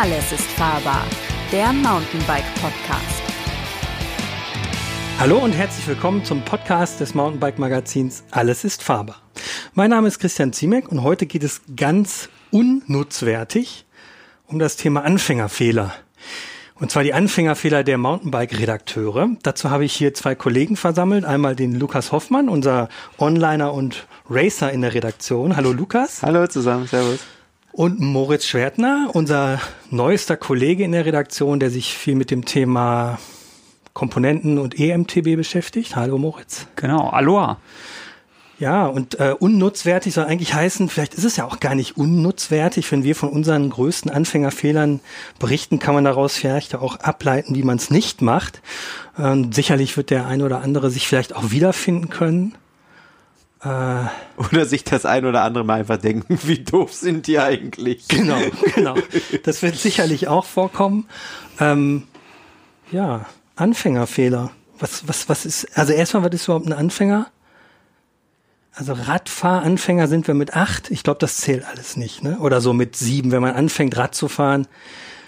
Alles ist fahrbar, der Mountainbike Podcast. Hallo und herzlich willkommen zum Podcast des Mountainbike Magazins Alles ist fahrbar. Mein Name ist Christian Ziemek und heute geht es ganz unnutzwertig um das Thema Anfängerfehler. Und zwar die Anfängerfehler der Mountainbike-Redakteure. Dazu habe ich hier zwei Kollegen versammelt. Einmal den Lukas Hoffmann, unser Onliner und Racer in der Redaktion. Hallo Lukas. Hallo zusammen, servus. Und Moritz Schwertner, unser neuester Kollege in der Redaktion, der sich viel mit dem Thema Komponenten und EMTB beschäftigt. Hallo Moritz. Genau, Aloha. Ja, und äh, unnutzwertig soll eigentlich heißen, vielleicht ist es ja auch gar nicht unnutzwertig, wenn wir von unseren größten Anfängerfehlern berichten, kann man daraus vielleicht auch ableiten, wie man es nicht macht. Ähm, sicherlich wird der ein oder andere sich vielleicht auch wiederfinden können. Äh, oder sich das ein oder andere mal einfach denken, wie doof sind die eigentlich? Genau, genau. Das wird sicherlich auch vorkommen. Ähm, ja, Anfängerfehler. Was, was, was ist, also erstmal, was ist überhaupt ein Anfänger? Also Radfahranfänger sind wir mit acht. Ich glaube, das zählt alles nicht, ne? Oder so mit sieben, wenn man anfängt, Rad zu fahren.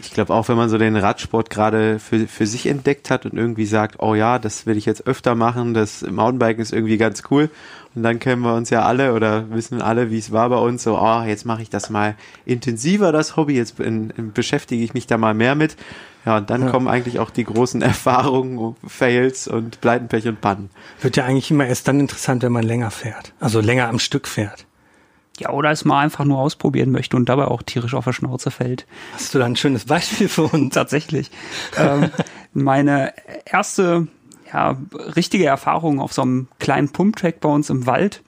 Ich glaube auch, wenn man so den Radsport gerade für, für sich entdeckt hat und irgendwie sagt, oh ja, das will ich jetzt öfter machen, das Mountainbiken ist irgendwie ganz cool. Und dann kennen wir uns ja alle oder wissen alle, wie es war bei uns, so, oh, jetzt mache ich das mal intensiver, das Hobby, jetzt in, in, beschäftige ich mich da mal mehr mit. Ja, und dann ja. kommen eigentlich auch die großen Erfahrungen, Fails und Pleitenpech und Pannen. Wird ja eigentlich immer erst dann interessant, wenn man länger fährt. Also länger am Stück fährt. Ja, oder es mal einfach nur ausprobieren möchte und dabei auch tierisch auf der Schnauze fällt. Hast du da ein schönes Beispiel für uns? Tatsächlich. ähm, meine erste ja, richtige Erfahrung auf so einem kleinen Pumptrack bei uns im Wald.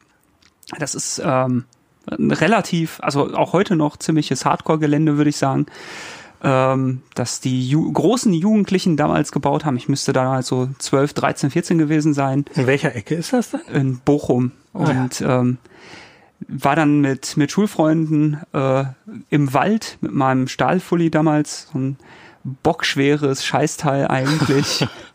Das ist ähm, ein relativ, also auch heute noch ziemliches Hardcore-Gelände, würde ich sagen ähm, dass die Ju großen Jugendlichen damals gebaut haben. Ich müsste da halt so 12, 13, 14 gewesen sein. In welcher Ecke ist das dann? In Bochum. Ah, und ja. ähm, war dann mit, mit Schulfreunden äh, im Wald mit meinem Stahlfully damals, so ein bockschweres Scheißteil eigentlich.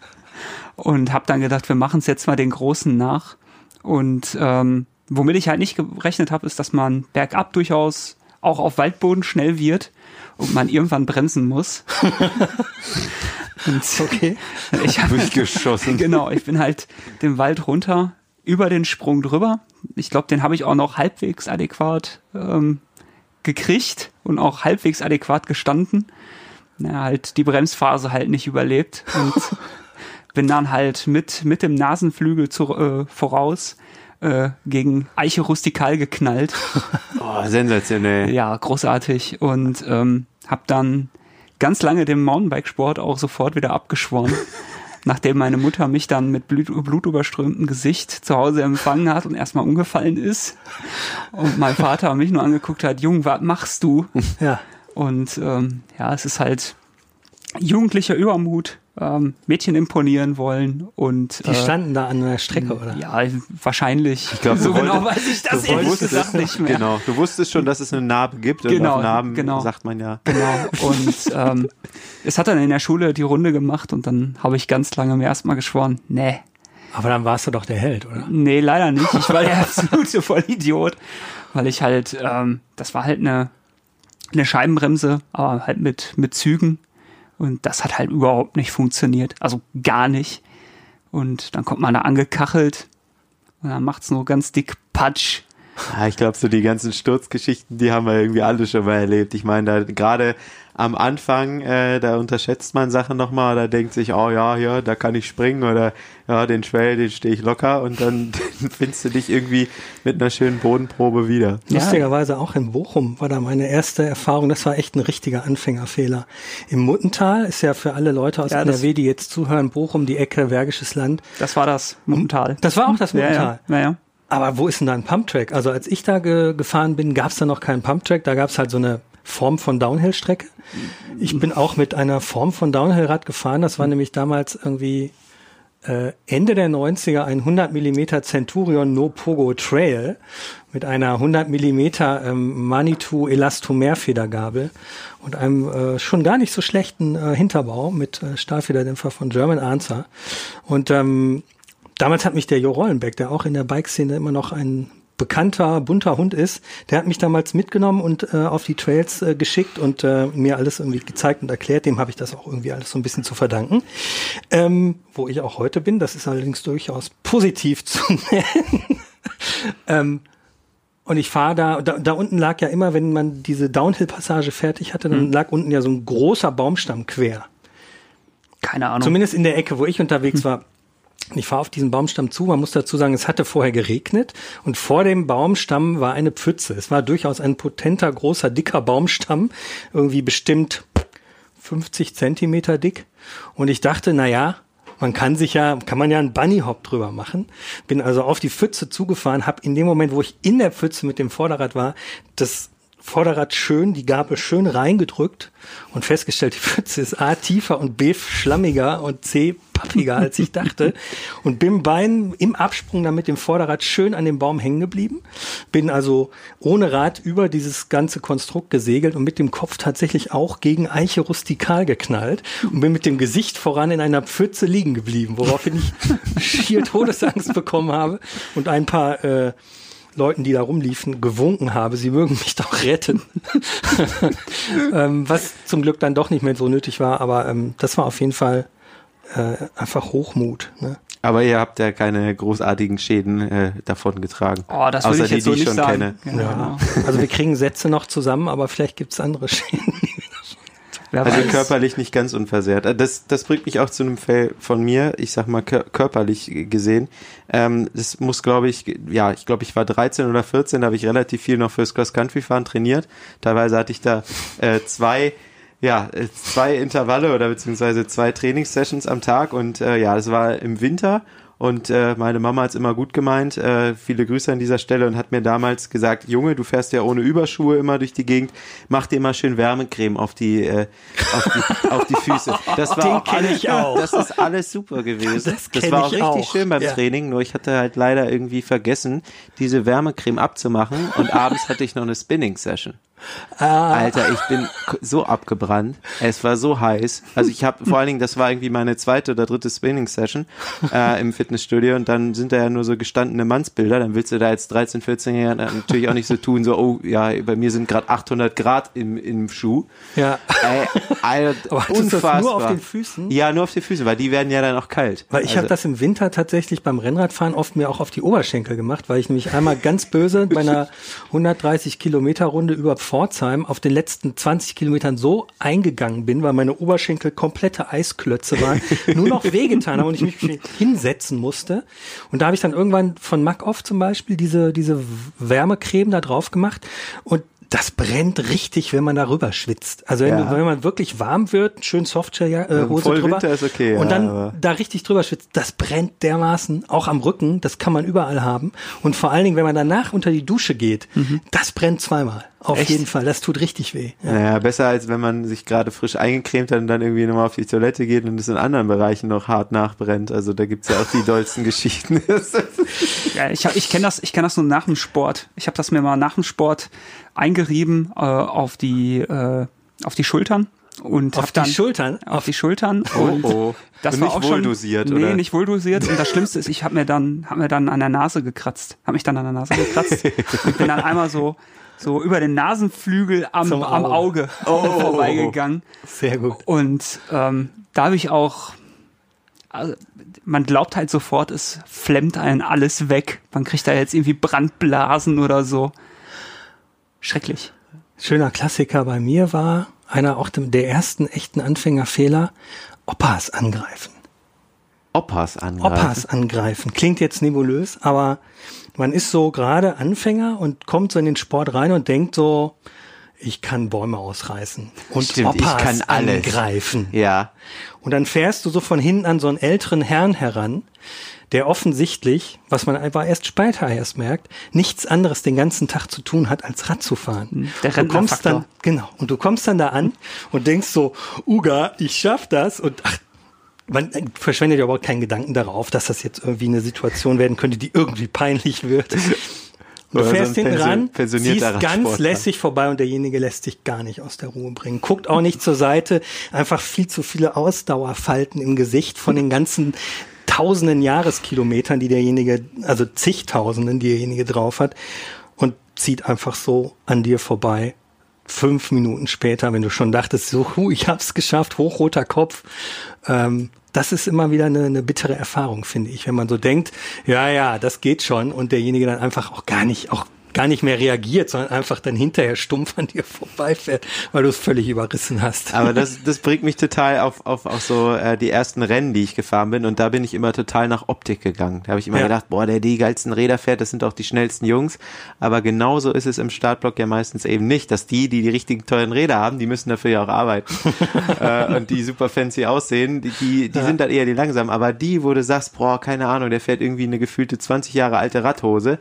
und habe dann gedacht, wir machen es jetzt mal den Großen nach. Und ähm, womit ich halt nicht gerechnet habe, ist, dass man bergab durchaus auch auf Waldboden schnell wird und man irgendwann bremsen muss. und okay. Ich habe geschossen. Genau, ich bin halt den Wald runter, über den Sprung drüber. Ich glaube, den habe ich auch noch halbwegs adäquat ähm, gekriegt und auch halbwegs adäquat gestanden. Na, halt die Bremsphase halt nicht überlebt und bin dann halt mit, mit dem Nasenflügel zu, äh, voraus äh, gegen Eiche rustikal geknallt. Oh, sensationell. Ja, großartig. Und ähm, habe dann ganz lange dem Mountainbikesport auch sofort wieder abgeschworen. nachdem meine Mutter mich dann mit blut, blutüberströmtem Gesicht zu Hause empfangen hat und erstmal umgefallen ist. Und mein Vater mich nur angeguckt hat, Jung, was machst du? Ja. Und ähm, ja, es ist halt jugendlicher Übermut, ähm, Mädchen imponieren wollen und die äh, standen da an der Strecke, oder? Ja, wahrscheinlich. Ich glaube, so genau weiß ich das ehrlich gesagt nicht mehr. Genau, du wusstest schon, dass es eine Narbe gibt genau, und auf Narben genau, sagt man ja. Genau. Und ähm, es hat dann in der Schule die Runde gemacht und dann habe ich ganz lange mir erstmal geschworen, nee. Aber dann warst du doch der Held, oder? Nee, leider nicht. Ich war der absolute Vollidiot, weil ich halt, ähm, das war halt eine eine Scheibenbremse, aber halt mit mit Zügen und das hat halt überhaupt nicht funktioniert. Also gar nicht. Und dann kommt man da angekachelt und dann macht's nur ganz dick Patsch. Ich glaube, so die ganzen Sturzgeschichten, die haben wir irgendwie alle schon mal erlebt. Ich meine, da gerade am Anfang, äh, da unterschätzt man Sachen nochmal oder denkt sich, oh ja, ja, da kann ich springen oder ja, den Trail, den stehe ich locker und dann findest du dich irgendwie mit einer schönen Bodenprobe wieder. Lustigerweise auch in Bochum war da meine erste Erfahrung. Das war echt ein richtiger Anfängerfehler. Im Muttental ist ja für alle Leute aus ja, NRW, die jetzt zuhören, Bochum, die Ecke, Bergisches Land. Das war das Muttental. Das war auch das Muttental. Ja, ja. ja, ja. Aber wo ist denn da ein Pumptrack? Also als ich da ge gefahren bin, gab es da noch keinen Pumptrack. Da gab es halt so eine Form von Downhill-Strecke. Ich bin auch mit einer Form von Downhill-Rad gefahren. Das war nämlich damals irgendwie äh, Ende der 90er ein 100 mm Centurion No Pogo Trail mit einer 100 mm ähm, Manitou Elastomerfedergabel und einem äh, schon gar nicht so schlechten äh, Hinterbau mit äh, Stahlfederdämpfer von German Answer. Und ähm, damals hat mich der Jo Rollenbeck, der auch in der Bike-Szene immer noch ein bekannter, bunter Hund ist, der hat mich damals mitgenommen und äh, auf die Trails äh, geschickt und äh, mir alles irgendwie gezeigt und erklärt. Dem habe ich das auch irgendwie alles so ein bisschen zu verdanken. Ähm, wo ich auch heute bin, das ist allerdings durchaus positiv zu nennen. ähm, und ich fahre da, da, da unten lag ja immer, wenn man diese Downhill-Passage fertig hatte, dann Mhm. lag unten ja so ein großer Baumstamm quer. Keine Ahnung. Zumindest in der Ecke, wo ich unterwegs war. Ich fahre auf diesen Baumstamm zu. Man muss dazu sagen, es hatte vorher geregnet und vor dem Baumstamm war eine Pfütze. Es war durchaus ein potenter, großer, dicker Baumstamm, irgendwie bestimmt 50 Zentimeter dick. Und ich dachte, na ja, man kann sich ja, kann man ja einen Bunnyhop drüber machen. Bin also auf die Pfütze zugefahren, habe in dem Moment, wo ich in der Pfütze mit dem Vorderrad war, das Vorderrad schön, die Gabel schön reingedrückt und festgestellt, die Pfütze ist A tiefer und B schlammiger und C pappiger als ich dachte und bin beim im Absprung dann mit dem Vorderrad schön an dem Baum hängen geblieben. Bin also ohne Rad über dieses ganze Konstrukt gesegelt und mit dem Kopf tatsächlich auch gegen Eiche rustikal geknallt und bin mit dem Gesicht voran in einer Pfütze liegen geblieben, woraufhin ich schier Todesangst bekommen habe und ein paar äh, Leuten, die da rumliefen, gewunken habe, sie mögen mich doch retten. ähm, was zum Glück dann doch nicht mehr so nötig war, aber ähm, das war auf jeden Fall äh, einfach Hochmut. Ne? Aber ihr habt ja keine großartigen Schäden äh, davon getragen. oh, das Außer würde ich die, jetzt so die ich nicht schon sagen. kenne. Ja. Also wir kriegen Sätze noch zusammen, aber vielleicht gibt's andere Schäden. Wer Also weiß. körperlich nicht ganz unversehrt. Äh, Das, das bringt mich auch zu einem Fall von mir, ich sag mal kör körperlich gesehen. Ähm, das muss, glaube ich, ja, ich glaube, ich war 13 oder 14, da habe ich relativ viel noch fürs Cross-Country-Fahren trainiert. Teilweise hatte ich da äh, zwei ja, äh, zwei Intervalle oder beziehungsweise zwei Trainingssessions am Tag und äh, ja, das war im Winter und äh, meine Mama hat's immer gut gemeint. Äh, viele Grüße an dieser Stelle und hat mir damals gesagt, Junge, du fährst ja ohne Überschuhe immer durch die Gegend, mach dir mal schön Wärmecreme auf die, äh, auf die, auf die Füße. Das war Den auch alles, ich auch. Das ist alles super gewesen. Das kenn war auch ich richtig auch. schön beim Ja. Training, nur ich hatte halt leider irgendwie vergessen, diese Wärmecreme abzumachen und abends hatte ich noch eine Spinning-Session. Ah. Alter, ich bin so abgebrannt. Es war so heiß. Also ich habe vor allen Dingen, das war irgendwie meine zweite oder dritte Spinning-Session äh, im Fitnessstudio und dann sind da ja nur so gestandene Mannsbilder. Dann willst du da als 13, 14-Jähriger natürlich auch nicht so tun, so, oh ja, bei mir sind gerade 800 Grad im, im Schuh. Ja. Ey, Alter, Aber du das unfassbar. nur auf den Füßen? Ja, nur auf den Füßen, weil die werden ja dann auch kalt. Weil ich also, habe das im Winter tatsächlich beim Rennradfahren oft mir auch auf die Oberschenkel gemacht, weil ich nämlich einmal ganz böse bei einer 130 Kilometer Runde über Pforzheim auf den letzten 20 Kilometern so eingegangen bin, weil meine Oberschenkel komplette Eisklötze waren, nur noch wehgetan haben und ich mich hinsetzen musste. Und da habe ich dann irgendwann von Mac Off zum Beispiel diese, diese Wärmecreme da drauf gemacht und das brennt richtig, wenn man darüber schwitzt. Also wenn, Ja. du, wenn man wirklich warm wird, schön Softshell-Hose Im Vollwinter drüber ist okay, und ja, dann aber- da richtig drüber schwitzt, das brennt dermaßen, auch am Rücken, das kann man überall haben. Und vor allen Dingen, wenn man danach unter die Dusche geht, das brennt zweimal. Auf Echt? jeden Fall, das tut richtig weh. Ja. Naja, besser als wenn man sich gerade frisch eingecremt hat und dann irgendwie nochmal auf die Toilette geht und es in anderen Bereichen noch hart nachbrennt. Also da gibt's ja auch die dollsten Geschichten. Ja, ich hab- ich kenne das, ich kenn das nur nach dem Sport. Ich habe das mir mal nach dem Sport eingerieben äh, auf die äh, auf die Schultern und Auf die Schultern? auf die Schultern und oh. das Und war nicht auch schon wohldosiert, nee, oder? nicht wohl dosiert und das Schlimmste ist, ich habe mir dann hab mir dann an der Nase gekratzt, habe mich dann an der Nase gekratzt und bin dann einmal so so über den Nasenflügel am, Zum am Auge Oh. vorbeigegangen Sehr gut. und ähm, da habe ich auch, also, man glaubt halt sofort, es flemmt einen alles weg. Man kriegt da jetzt irgendwie Brandblasen oder so. Schrecklich. Schöner Klassiker bei mir war einer auch dem- der ersten echten Anfängerfehler, Oppas angreifen. Oppas angreifen. Oppas angreifen. Klingt jetzt nebulös, aber man ist so gerade Anfänger und kommt so in den Sport rein und denkt so, ich kann Bäume ausreißen und Stimmt, ich Oppas kann alles. angreifen. Ja. Und dann fährst du so von hinten an so einen älteren Herrn heran, der offensichtlich, was man einfach erst später erst merkt, nichts anderes den ganzen Tag zu tun hat, als Rad zu fahren. Der du kommst dann, genau, und du kommst dann da an und denkst so, Uga, ich schaff das und ach, man verschwendet ja überhaupt keinen Gedanken darauf, dass das jetzt irgendwie eine Situation werden könnte, die irgendwie peinlich wird. Du Oder so fährst ein hinten ran, ziehst ganz lässig vorbei und derjenige lässt sich gar nicht aus der Ruhe bringen. Guckt auch nicht zur Seite, einfach viel zu viele Ausdauerfalten im Gesicht von den ganzen tausenden Jahreskilometern, die derjenige, also zigtausenden, die derjenige drauf hat und zieht einfach so an dir vorbei. Fünf Minuten später, wenn du schon dachtest, so, hu, ich hab's geschafft, hochroter Kopf. Ähm, das ist immer wieder eine, eine bittere Erfahrung, finde ich, wenn man so denkt, ja, ja, das geht schon. Und derjenige dann einfach auch gar nicht, auch gar nicht mehr reagiert, sondern einfach dann hinterher stumpf an dir vorbeifährt, weil du es völlig überrissen hast. Aber das, das bringt mich total auf, auf, auf so äh, die ersten Rennen, die ich gefahren bin. Und da bin ich immer total nach Optik gegangen. Da habe ich immer Ja. gedacht, boah, der die geilsten Räder fährt, das sind auch die schnellsten Jungs. Aber genauso ist es im Startblock ja meistens eben nicht, dass die, die die richtigen teuren Räder haben, die müssen dafür ja auch arbeiten. äh, und die super fancy aussehen, die, die, die sind dann eher die langsamen. Aber die, wo du sagst, boah, keine Ahnung, der fährt irgendwie eine gefühlte 20 Jahre alte Radhose.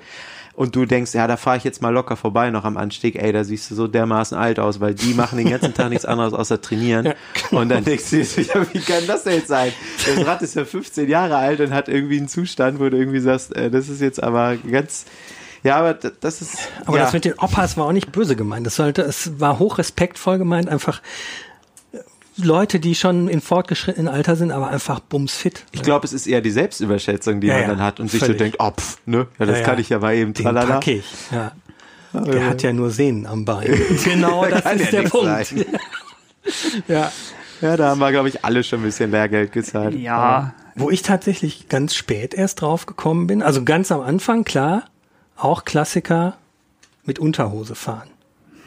Und du denkst, ja, da fahre ich jetzt mal locker vorbei noch am Anstieg. Ey, da siehst du so dermaßen alt aus, weil die machen den ganzen Tag nichts anderes außer trainieren. Und dann denkst du ja, wie kann das denn jetzt sein? Das Rad ist ja 15 Jahre alt und hat irgendwie einen Zustand, wo du irgendwie sagst, äh, das ist jetzt aber ganz, ja, aber das ist, Aber ja. das mit den Opas war auch nicht böse gemeint. Das sollte, es war hoch respektvoll gemeint, einfach Leute, die schon in fortgeschrittenen Alter sind, aber einfach bumsfit. ich glaube, es ist eher die Selbstüberschätzung, die Ja, man ja, dann hat und sich so völlig. denkt, oh, pff, ne, ja, das Ja, kann ja. ich ja mal eben Den tralala. pack ich. Ja. Der hat ja nur Sehnen am Bein. genau, das Kann ist ja der Punkt. Ja. Ja, da haben wir, glaube ich, alle schon ein bisschen Lehrgeld gezahlt. Ja, Wo ich tatsächlich ganz spät erst drauf gekommen bin, also ganz am Anfang, klar, auch Klassiker mit Unterhose fahren.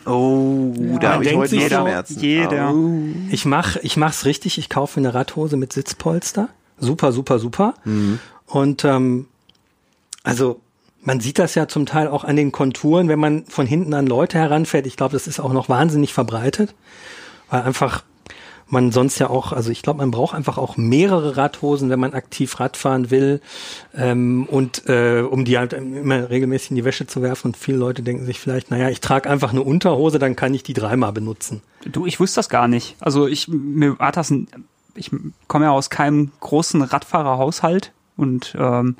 Oh, da man habe ich denkt heute so, Schmerzen. jeder. Oh. Ich mach, ich mach's richtig. Ich kaufe eine Radhose mit Sitzpolster. Super, super, super. Und ähm, also man sieht das ja zum Teil auch an den Konturen, wenn man von hinten an Leute heranfährt. Ich glaube, das ist auch noch wahnsinnig verbreitet, weil einfach man sonst ja auch, also ich glaube, man braucht einfach auch mehrere Radhosen, wenn man aktiv Radfahren will ähm, und äh, um die halt immer regelmäßig in die Wäsche zu werfen. Und viele Leute denken sich vielleicht, naja, ich trage einfach eine Unterhose, dann kann ich die dreimal benutzen. Du, ich wusste das gar nicht. Also ich, mir war das ein, ich komme ja aus keinem großen Radfahrerhaushalt und ähm,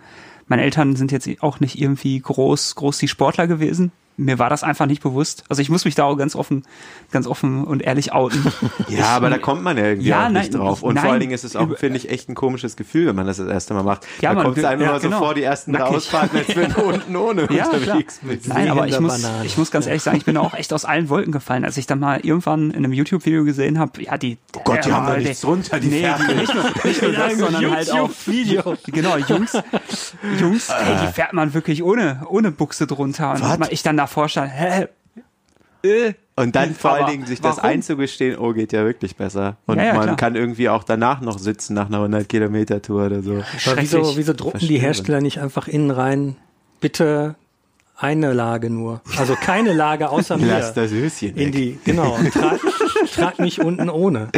meine Eltern sind jetzt auch nicht irgendwie groß, groß die Sportler gewesen. Mir war das einfach nicht bewusst. Also ich muss mich da auch ganz offen, ganz offen und ehrlich outen. Ja, aber da kommt man ja irgendwie Ja, auch nicht nein, drauf. Und nein, vor allen Dingen ist es auch, finde ich, echt ein komisches Gefühl, wenn man das das erste Mal macht. Ja, da man kommt es einem ja, immer so genau. vor, die ersten Nackig. Ausfahrten, als wenn du unten ohne Ja, unterwegs bist. Nein, aber ich muss, Banane. ich muss ganz ehrlich sagen, ich bin auch echt aus allen Wolken gefallen, als ich dann mal irgendwann in einem YouTube-Video gesehen habe, ja, die, oh Gott, die haben da nichts drunter, die nee, die, nicht nur, nicht nur das, sondern halt auch Video. Genau, Jungs, Jungs, ey, die fährt man wirklich ohne, ohne Buchse drunter. Und ich dann davor stand, hä? Äh, Und dann vor allen Dingen sich das warum? einzugestehen, oh, geht ja wirklich besser. Und Ja, ja, man klar. kann irgendwie auch danach noch sitzen nach einer 100 Kilometer Tour oder so. Wieso, wieso drucken die Verstehe. Hersteller nicht einfach innen rein, bitte eine Lage nur? Also keine Lage außer mir. Lass das Höschen in weg. die, genau, und trag, trag mich unten ohne.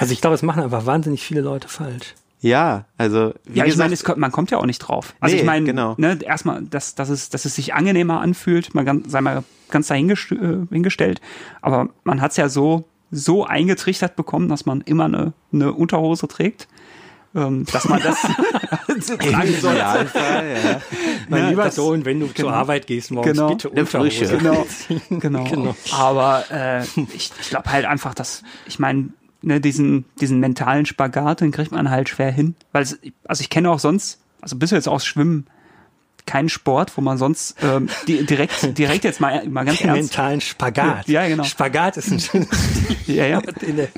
Also ich glaube, es machen einfach wahnsinnig viele Leute falsch. Ja, also wie Ja, ich gesagt, meine, kommt- man kommt ja auch nicht drauf. Also Nee, ich meine, genau. ne, erstmal, dass, dass, es, dass es sich angenehmer anfühlt, man ganz, sei mal ganz dahingest äh, aber man hat es ja so, so eingetrichtert bekommen, dass man immer eine, eine Unterhose trägt, ähm, dass man das tragen soll. Ja. Mein Ja, lieber das- Sohn, wenn du zur Arbeit gehst morgens, Genau. bitte Eine Unterhose. Genau, genau. Genau. Aber äh, ich, ich glaube halt einfach, dass, ich meine, ne, diesen, diesen mentalen Spagat, den kriegt man halt schwer hin. Weil, es, also ich kenne auch sonst, also bis jetzt aus Schwimmen, keinen Sport, wo man sonst ähm, die, direkt, direkt jetzt mal, mal ganz Den ernst, mentalen Spagat. Ja, genau. Spagat ist ein schönes ja, ja, der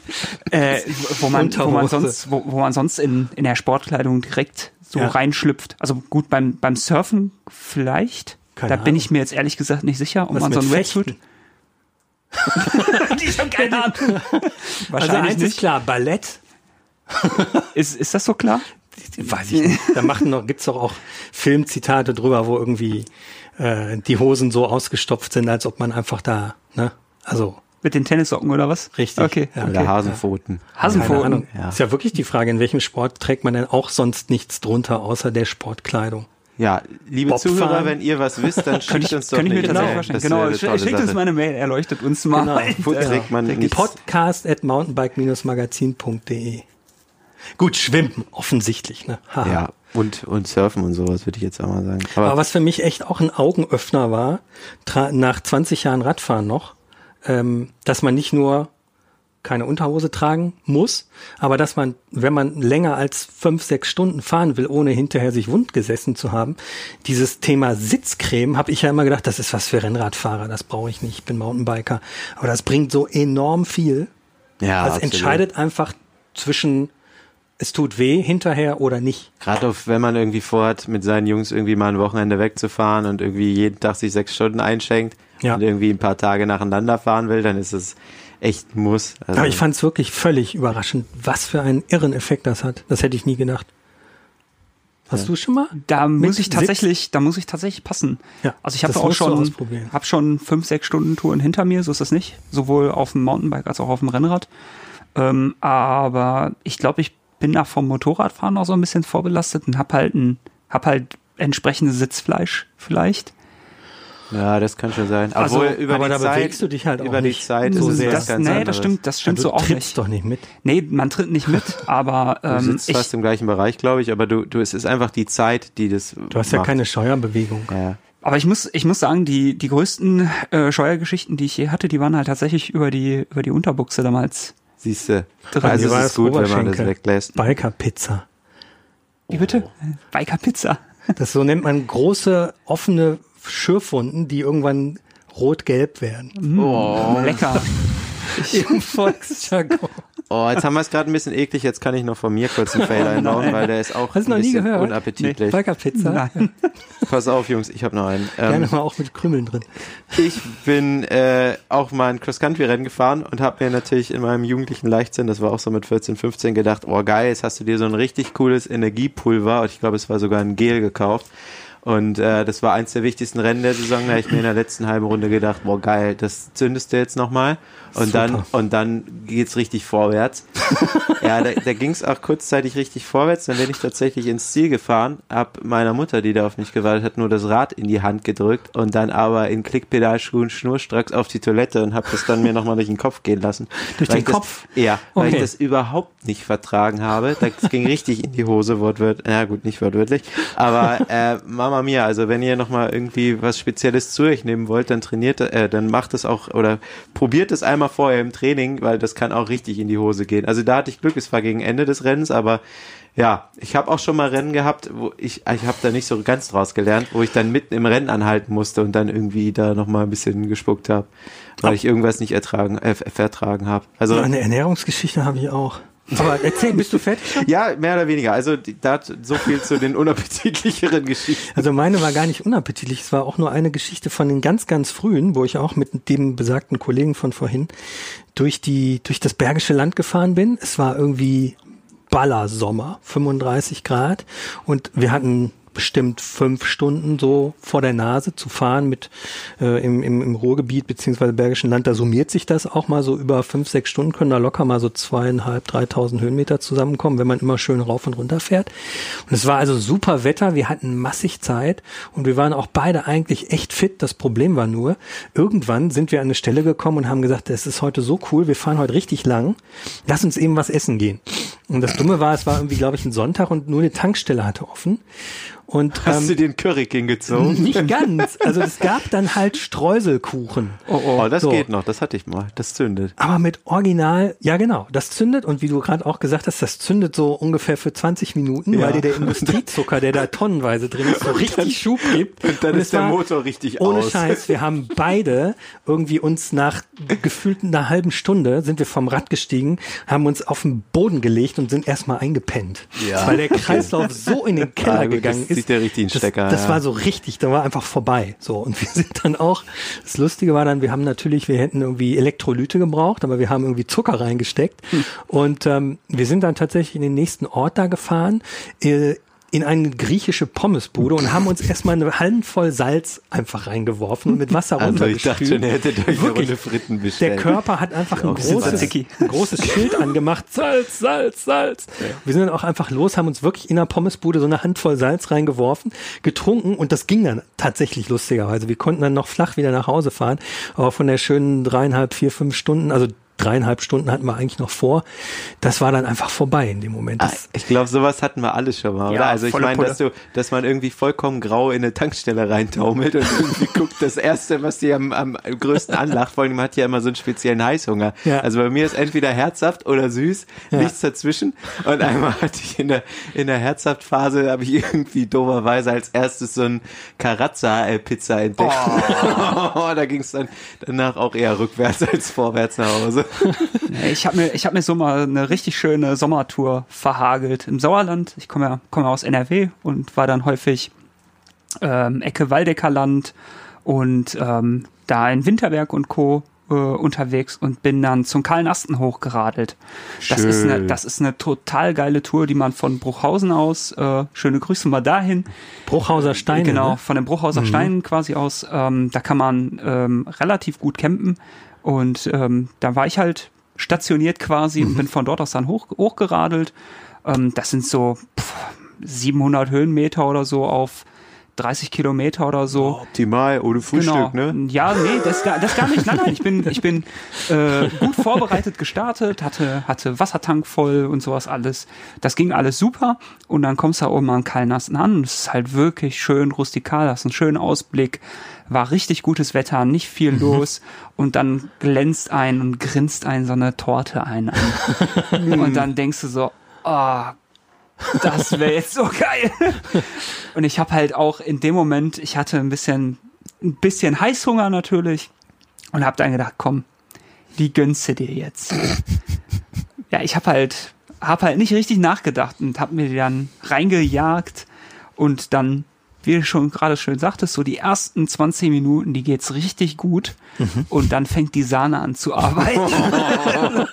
äh, wo man, wo man sonst, wo, wo man sonst in, in der Sportkleidung direkt so Ja. reinschlüpft. Also gut, beim, beim Surfen vielleicht. Keine da bin Ahnung. ich mir jetzt ehrlich gesagt nicht sicher, ob Was man so ein Wetsuit. Ich habe keine Ahnung. Also Wahrscheinlich eins ist nicht. klar, Ballett, Ist, ist das so klar? weiß ich nicht. Da machen noch, gibt's doch auch Filmzitate drüber, wo irgendwie äh, die Hosen so ausgestopft sind, als ob man einfach da, ne? Also Mit den Tennissocken oder was? Richtig, Okay. ja. Oder okay. Hasenpfoten. keine Hasenpfoten. Ahnung. Ja. Ist ja wirklich die Frage, in welchem Sport trägt man denn auch sonst nichts drunter, außer der Sportkleidung? Ja, liebe Bobfahren. Zuhörer, wenn ihr was wisst, dann schickt ich, uns doch eine Genau, tolle schickt uns mal eine Mail, erleuchtet uns mal. Genau. Wo Ja. trägt man nichts? Podcast at mountainbike-magazin.de. Gut, schwimmen, offensichtlich, ne? Ja, und, und surfen und sowas, würde ich jetzt auch mal sagen. Aber, Aber was für mich echt auch ein Augenöffner war, nach 20 Jahren Radfahren noch, ähm, dass man nicht nur keine Unterhose tragen muss, aber dass man, wenn man länger als fünf, sechs Stunden fahren will, ohne hinterher sich wund gesessen zu haben, dieses Thema Sitzcreme, habe ich ja immer gedacht, das ist was für Rennradfahrer, das brauche ich nicht, ich bin Mountainbiker. Aber das bringt so enorm viel. Ja, Also es entscheidet einfach zwischen es tut weh hinterher oder nicht. Gerade auf, wenn man irgendwie vorhat, mit seinen Jungs irgendwie mal ein Wochenende wegzufahren und irgendwie jeden Tag sich sechs Stunden einschenkt Ja. und irgendwie ein paar Tage nacheinander fahren will, dann ist es echt Muss. Also, Aber ich fand es wirklich völlig überraschend, was für einen irren Effekt das hat. Das hätte ich nie gedacht. Hast du schon mal? Da muss ich tatsächlich, da muss ich tatsächlich passen. Ja, Also ich habe das auch schon, habe schon fünf, sechs Stunden Touren hinter mir, so ist das nicht. Sowohl auf dem Mountainbike als auch auf dem Rennrad. Ähm, aber ich glaube, ich bin da vom Motorradfahren auch so ein bisschen vorbelastet und hab halt ein, hab halt entsprechendes Sitzfleisch vielleicht. Ja, das kann schon sein. Also, Obwohl, über aber die da Zeit, bewegst du dich halt auch über die nicht Zeit so ist es sehr. das, ganz nee, anderes. das stimmt, das stimmt du so auch trittst nicht. doch nicht mit. Nee, man tritt nicht mit, aber Du ähm, sitzt ich, fast im gleichen Bereich, glaube ich, aber du, du, es ist einfach die Zeit, die das Du hast ja keine Steuerbewegung. Ja. Aber ich muss, ich muss sagen, die, die größten äh, Steuergeschichten, die ich je hatte, die waren halt tatsächlich über die, über die Unterbuchse damals. Siehst du. Dran. Also es das ist gut, wenn man das weglässt. Biker-Pizza. Wie bitte? Biker Pizza. Das so nennt man große, offene Schürfwunden, die irgendwann rot-gelb werden. Oh. Lecker. Im Volksjargon. Oh, jetzt haben wir es gerade ein bisschen eklig. Jetzt kann ich noch von mir kurz einen Fail einbauen, weil der ist auch Hast du noch ein nie bisschen gehört? unappetitlich. Biker-Pizza. Nein. Pass auf, Jungs, ich habe noch einen. Gerne Ähm, mal auch mit Krümmeln drin. ich bin äh, auch mal ein Cross-Country-Rennen gefahren und habe mir natürlich in meinem jugendlichen Leichtsinn, das war auch so mit 14, 15, gedacht, oh geil, jetzt hast du dir so ein richtig cooles Energiepulver, und ich glaube, es war sogar ein Gel gekauft. Und äh, das war eins der wichtigsten Rennen der Saison. Da habe ich mir in der letzten halben Runde gedacht, boah geil, das zündest du jetzt nochmal. Und Super. dann und dann geht's richtig vorwärts. ja, da, da ging es auch kurzzeitig richtig vorwärts. Dann bin ich tatsächlich ins Ziel gefahren, hab meiner Mutter, die da auf mich gewartet hat, nur das Rad in die Hand gedrückt und dann aber in Klickpedalschuhen schnurstracks auf die Toilette und hab das dann mir nochmal durch den Kopf gehen lassen. Durch Weil den ich das, Kopf? Ja, weil Okay. ich das überhaupt nicht vertragen habe. Das ging richtig in die Hose, wortwörtlich. Ja gut, nicht wortwörtlich. Aber äh, Mama Mia, also wenn ihr nochmal irgendwie was Spezielles zu euch nehmen wollt, dann trainiert, äh, dann macht es auch oder probiert es einmal vorher im Training, weil das kann auch richtig in die Hose gehen. Also da hatte ich Glück, es war gegen Ende des Rennens, aber ja, ich habe auch schon mal Rennen gehabt, wo ich, ich habe da nicht so ganz draus gelernt, wo ich dann mitten im Rennen anhalten musste und dann irgendwie da nochmal ein bisschen gespuckt habe, weil ich irgendwas nicht ertragen, äh, vertragen habe. Also Eine Ernährungsgeschichte habe ich auch. Aber erzähl, bist du fertig? ja, mehr oder weniger. Also da so viel zu den unappetitlicheren Geschichten. Also meine war gar nicht unappetitlich. Es war auch nur eine Geschichte von den ganz, ganz frühen, wo ich auch mit dem besagten Kollegen von vorhin durch die, durch das Bergische Land gefahren bin. Es war irgendwie Ballersommer, 35 Grad und wir hatten bestimmt fünf Stunden so vor der Nase zu fahren mit äh, im, im, im Ruhrgebiet beziehungsweise Bergischen Land. Da summiert sich das auch mal so über fünf, sechs Stunden können da locker mal so zweieinhalb, dreitausend Höhenmeter zusammenkommen, wenn man immer schön rauf und runter fährt. Und es war also super Wetter, wir hatten massig Zeit und wir waren auch beide eigentlich echt fit. Das Problem war nur, irgendwann sind wir an eine Stelle gekommen und haben gesagt, es ist heute so cool, wir fahren heute richtig lang, lass uns eben was essen gehen. Und das Dumme war, es war irgendwie, glaube ich, ein Sonntag und nur eine Tankstelle hatte offen. Und Hast du ähm, den Curry King gezogen? nicht ganz. Also es gab dann halt Streuselkuchen. Oh, das So. geht noch. Das hatte ich mal. Das zündet. Aber mit Original, ja genau, das zündet und wie du gerade auch gesagt hast, das zündet so ungefähr für 20 Minuten, Ja. weil dir der Industriezucker, der da tonnenweise drin ist, so richtig Schub gibt. Und dann es ist der Motor richtig Ohne aus. Scheiß, wir haben beide irgendwie uns nach gefühlt einer halben Stunde sind wir vom Rad gestiegen, haben uns auf den Boden gelegt und sind erstmal eingepennt. Ja. Weil der Kreislauf so in den Keller gegangen ist. Zieht der richtig den das, Stecker, Das ja. war so richtig, da war einfach vorbei. So. Und wir sind dann auch, das Lustige war dann, wir haben natürlich, wir hätten irgendwie Elektrolyte gebraucht, aber wir haben irgendwie Zucker reingesteckt. Hm. Und ähm, wir sind dann tatsächlich in den nächsten Ort da gefahren. Äh, in eine griechische Pommesbude und haben uns erstmal eine Handvoll Salz einfach reingeworfen und mit Wasser Also ich dachte runtergespült. schon, ihr hättet euch eine Wirklich. Runde Fritten Der bestellt. Körper hat einfach ein großes, ein großes Schild angemacht. Salz, Salz, Salz. Wir sind dann auch einfach los, haben uns wirklich in der Pommesbude so eine Handvoll Salz reingeworfen, getrunken und das ging dann tatsächlich lustigerweise. Wir konnten dann noch flach wieder nach Hause fahren, aber von der schönen dreieinhalb, vier, fünf Stunden, also dreieinhalb Stunden hatten wir eigentlich noch vor. Das war dann einfach vorbei in dem Moment. Ah, Das, ich glaube, sowas hatten wir alle schon mal, Ja, oder? Also ich meine, dass du, dass man irgendwie vollkommen grau in eine Tankstelle reintaumelt und irgendwie guckt, das erste, was dir am, am größten anlacht, vor allem man hat ja immer so einen speziellen Heißhunger. Ja. Also bei mir ist entweder herzhaft oder süß, nichts dazwischen. Und einmal hatte ich in der, in der Herzhaftphase habe ich irgendwie dooferweise als erstes so ein Carazza-Pizza entdeckt. da ging es dann danach auch eher rückwärts als vorwärts nach Hause. Ich habe mir, ich hab mir so mal eine richtig schöne Sommertour verhagelt im Sauerland. Ich komme ja, komme ja aus NRW und war dann häufig ähm, Ecke Waldeckerland und ähm, da in Winterberg und Co. Äh, unterwegs und bin dann zum kahlen Asten hochgeradelt. Das ist, eine, Schön. das ist eine total geile Tour, die man von Bruchhausen aus, äh, schöne Grüße mal dahin, Bruchhauser Steine. Genau, Ne? von den Bruchhauser Steinen quasi aus. Ähm, da kann man ähm, relativ gut campen. Und ähm, da war ich halt stationiert quasi und bin von dort aus dann hoch, hochgeradelt. Ähm, das sind so pff, 700 Höhenmeter oder so auf 30 Kilometer oder so. Optimal, ohne Frühstück, genau. ne? Ja, nee, das, gar- das gar nicht. Nein, nein, ich bin, ich bin äh, gut vorbereitet gestartet, hatte, hatte Wassertank voll und sowas alles. Das ging alles super. Und dann kommst du da oben an Kalnassen an. Es ist halt wirklich schön rustikal, hast einen schönen Ausblick, war richtig gutes Wetter, nicht viel los. Und dann glänzt ein und grinst ein so eine Torte ein. und dann denkst du so, oh, das wäre jetzt so geil. Und ich habe halt auch in dem Moment, ich hatte ein bisschen, ein bisschen Heißhunger natürlich und habe dann gedacht, komm, die gönnst du dir jetzt. ja, ich habe halt, hab halt nicht richtig nachgedacht und habe mir die dann reingejagt und dann, wie du schon gerade schön sagtest, so die ersten 20 Minuten, die geht's richtig gut und dann fängt die Sahne an zu arbeiten.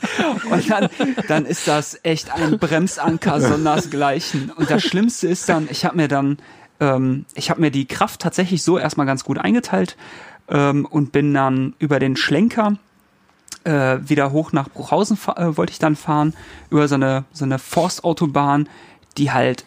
Und dann, dann ist das echt ein Bremsanker sondersgleichen. Und das Schlimmste ist dann, ich habe mir dann, ähm, ich habe mir die Kraft tatsächlich so erstmal ganz gut eingeteilt ähm, und bin dann über den Schlenker äh, wieder hoch nach Bruchhausen äh, wollte ich dann fahren, über so eine, so eine Forstautobahn, die halt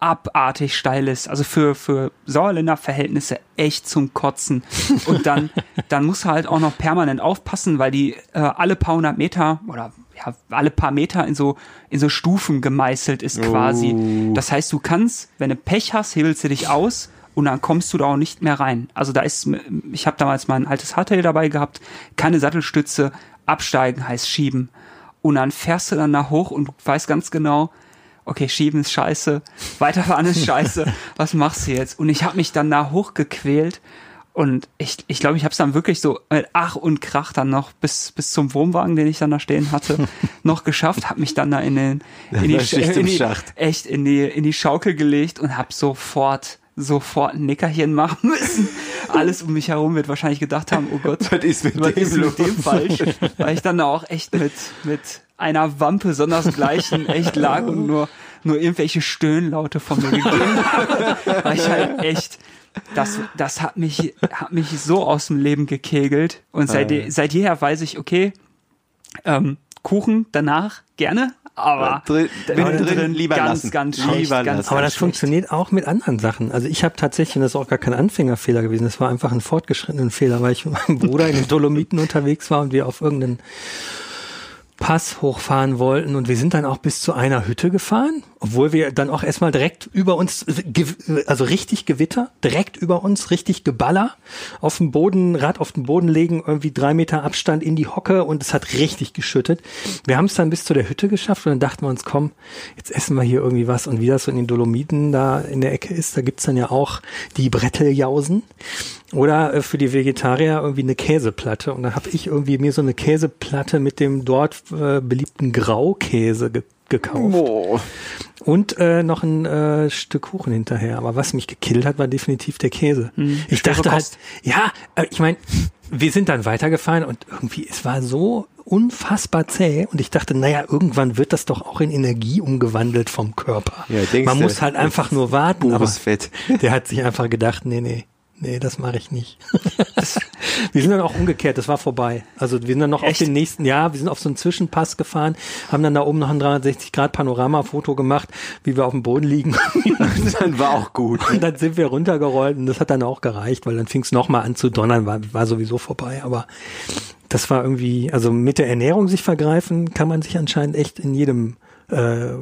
abartig steil ist. Also für, für Sauerländer Verhältnisse echt zum Kotzen. Und dann, dann musst du halt auch noch permanent aufpassen, weil die äh, alle paar hundert Meter oder ja, alle paar Meter in so, in so Stufen gemeißelt ist quasi. Das heißt, du kannst, wenn du Pech hast, hebelst du dich aus und dann kommst du da auch nicht mehr rein. Also da ist, ich habe damals mein altes Hardtail dabei gehabt, keine Sattelstütze, absteigen heißt schieben. Und dann fährst du dann da hoch und du weißt ganz genau, okay, schieben ist scheiße, weiterfahren ist scheiße, was machst du jetzt? Und ich habe mich dann da hochgequält und ich glaube, ich, glaub, ich habe es dann wirklich so mit Ach und Krach dann noch bis, bis zum Wohnwagen, den ich dann da stehen hatte, noch geschafft, habe mich dann da in den in die, in die, echt in die, in die Schaukel gelegt und habe sofort sofort ein Nickerchen machen müssen. Alles um mich herum wird wahrscheinlich gedacht haben, oh Gott, Was ist mit was dem ist mit dem falsch? Weil ich dann da auch echt mit, mit einer Wampe sondersgleichen echt lag und nur, nur irgendwelche Stöhnlaute von mir gegeben habe. Weil ich halt echt, das, das hat mich, hat mich so aus dem Leben gekegelt. Und seit, Ah, seit jeher weiß ich, okay, ähm, Kuchen danach gerne, aber Drin, mittendrin drin lieber ganz, lassen. ganz schlecht, lieber ganz, lassen. Aber das schlecht. funktioniert auch mit anderen Sachen. Also ich habe tatsächlich, und das ist auch gar kein Anfängerfehler gewesen, das war einfach ein fortgeschrittenen Fehler, weil ich mit meinem Bruder in den Dolomiten unterwegs war und wir auf irgendeinen Pass hochfahren wollten und wir sind dann auch bis zu einer Hütte gefahren, obwohl wir dann auch erstmal direkt über uns, also richtig Gewitter, direkt über uns, richtig Geballer, auf dem Boden, Rad auf den Boden legen, irgendwie drei Meter Abstand in die Hocke und es hat richtig geschüttet. Wir haben es dann bis zu der Hütte geschafft und dann dachten wir uns, komm, jetzt essen wir hier irgendwie was und wie das so in den Dolomiten da in der Ecke ist, da gibt's dann ja auch die Bretteljausen. Oder äh, für die Vegetarier irgendwie eine Käseplatte. Und dann habe ich irgendwie mir so eine Käseplatte mit dem dort äh, beliebten Graukäse ge gekauft. Oh. Und äh, noch ein äh, Stück Kuchen hinterher. Aber was mich gekillt hat, war definitiv der Käse. ich schwere dachte halt, ja, äh, ich meine, wir sind dann weitergefahren und irgendwie, es war so unfassbar zäh und ich dachte, naja, irgendwann wird das doch auch in Energie umgewandelt vom Körper. Ja, Man muss halt einfach nur warten. Aber Fett. der hat sich einfach gedacht, nee, nee, nee, das mache ich nicht. wir sind dann auch umgekehrt, das war vorbei. Also wir sind dann noch Echt? auf den nächsten, ja, wir sind auf so einen Zwischenpass gefahren, haben dann da oben noch ein 360-Grad-Panorama-Foto gemacht, wie wir auf dem Boden liegen. Dann war auch gut. Und dann sind wir runtergerollt und das hat dann auch gereicht, weil dann fing es nochmal an zu donnern, war, war sowieso vorbei. Aber das war irgendwie, also mit der Ernährung sich vergreifen, kann man sich anscheinend echt in jedem äh,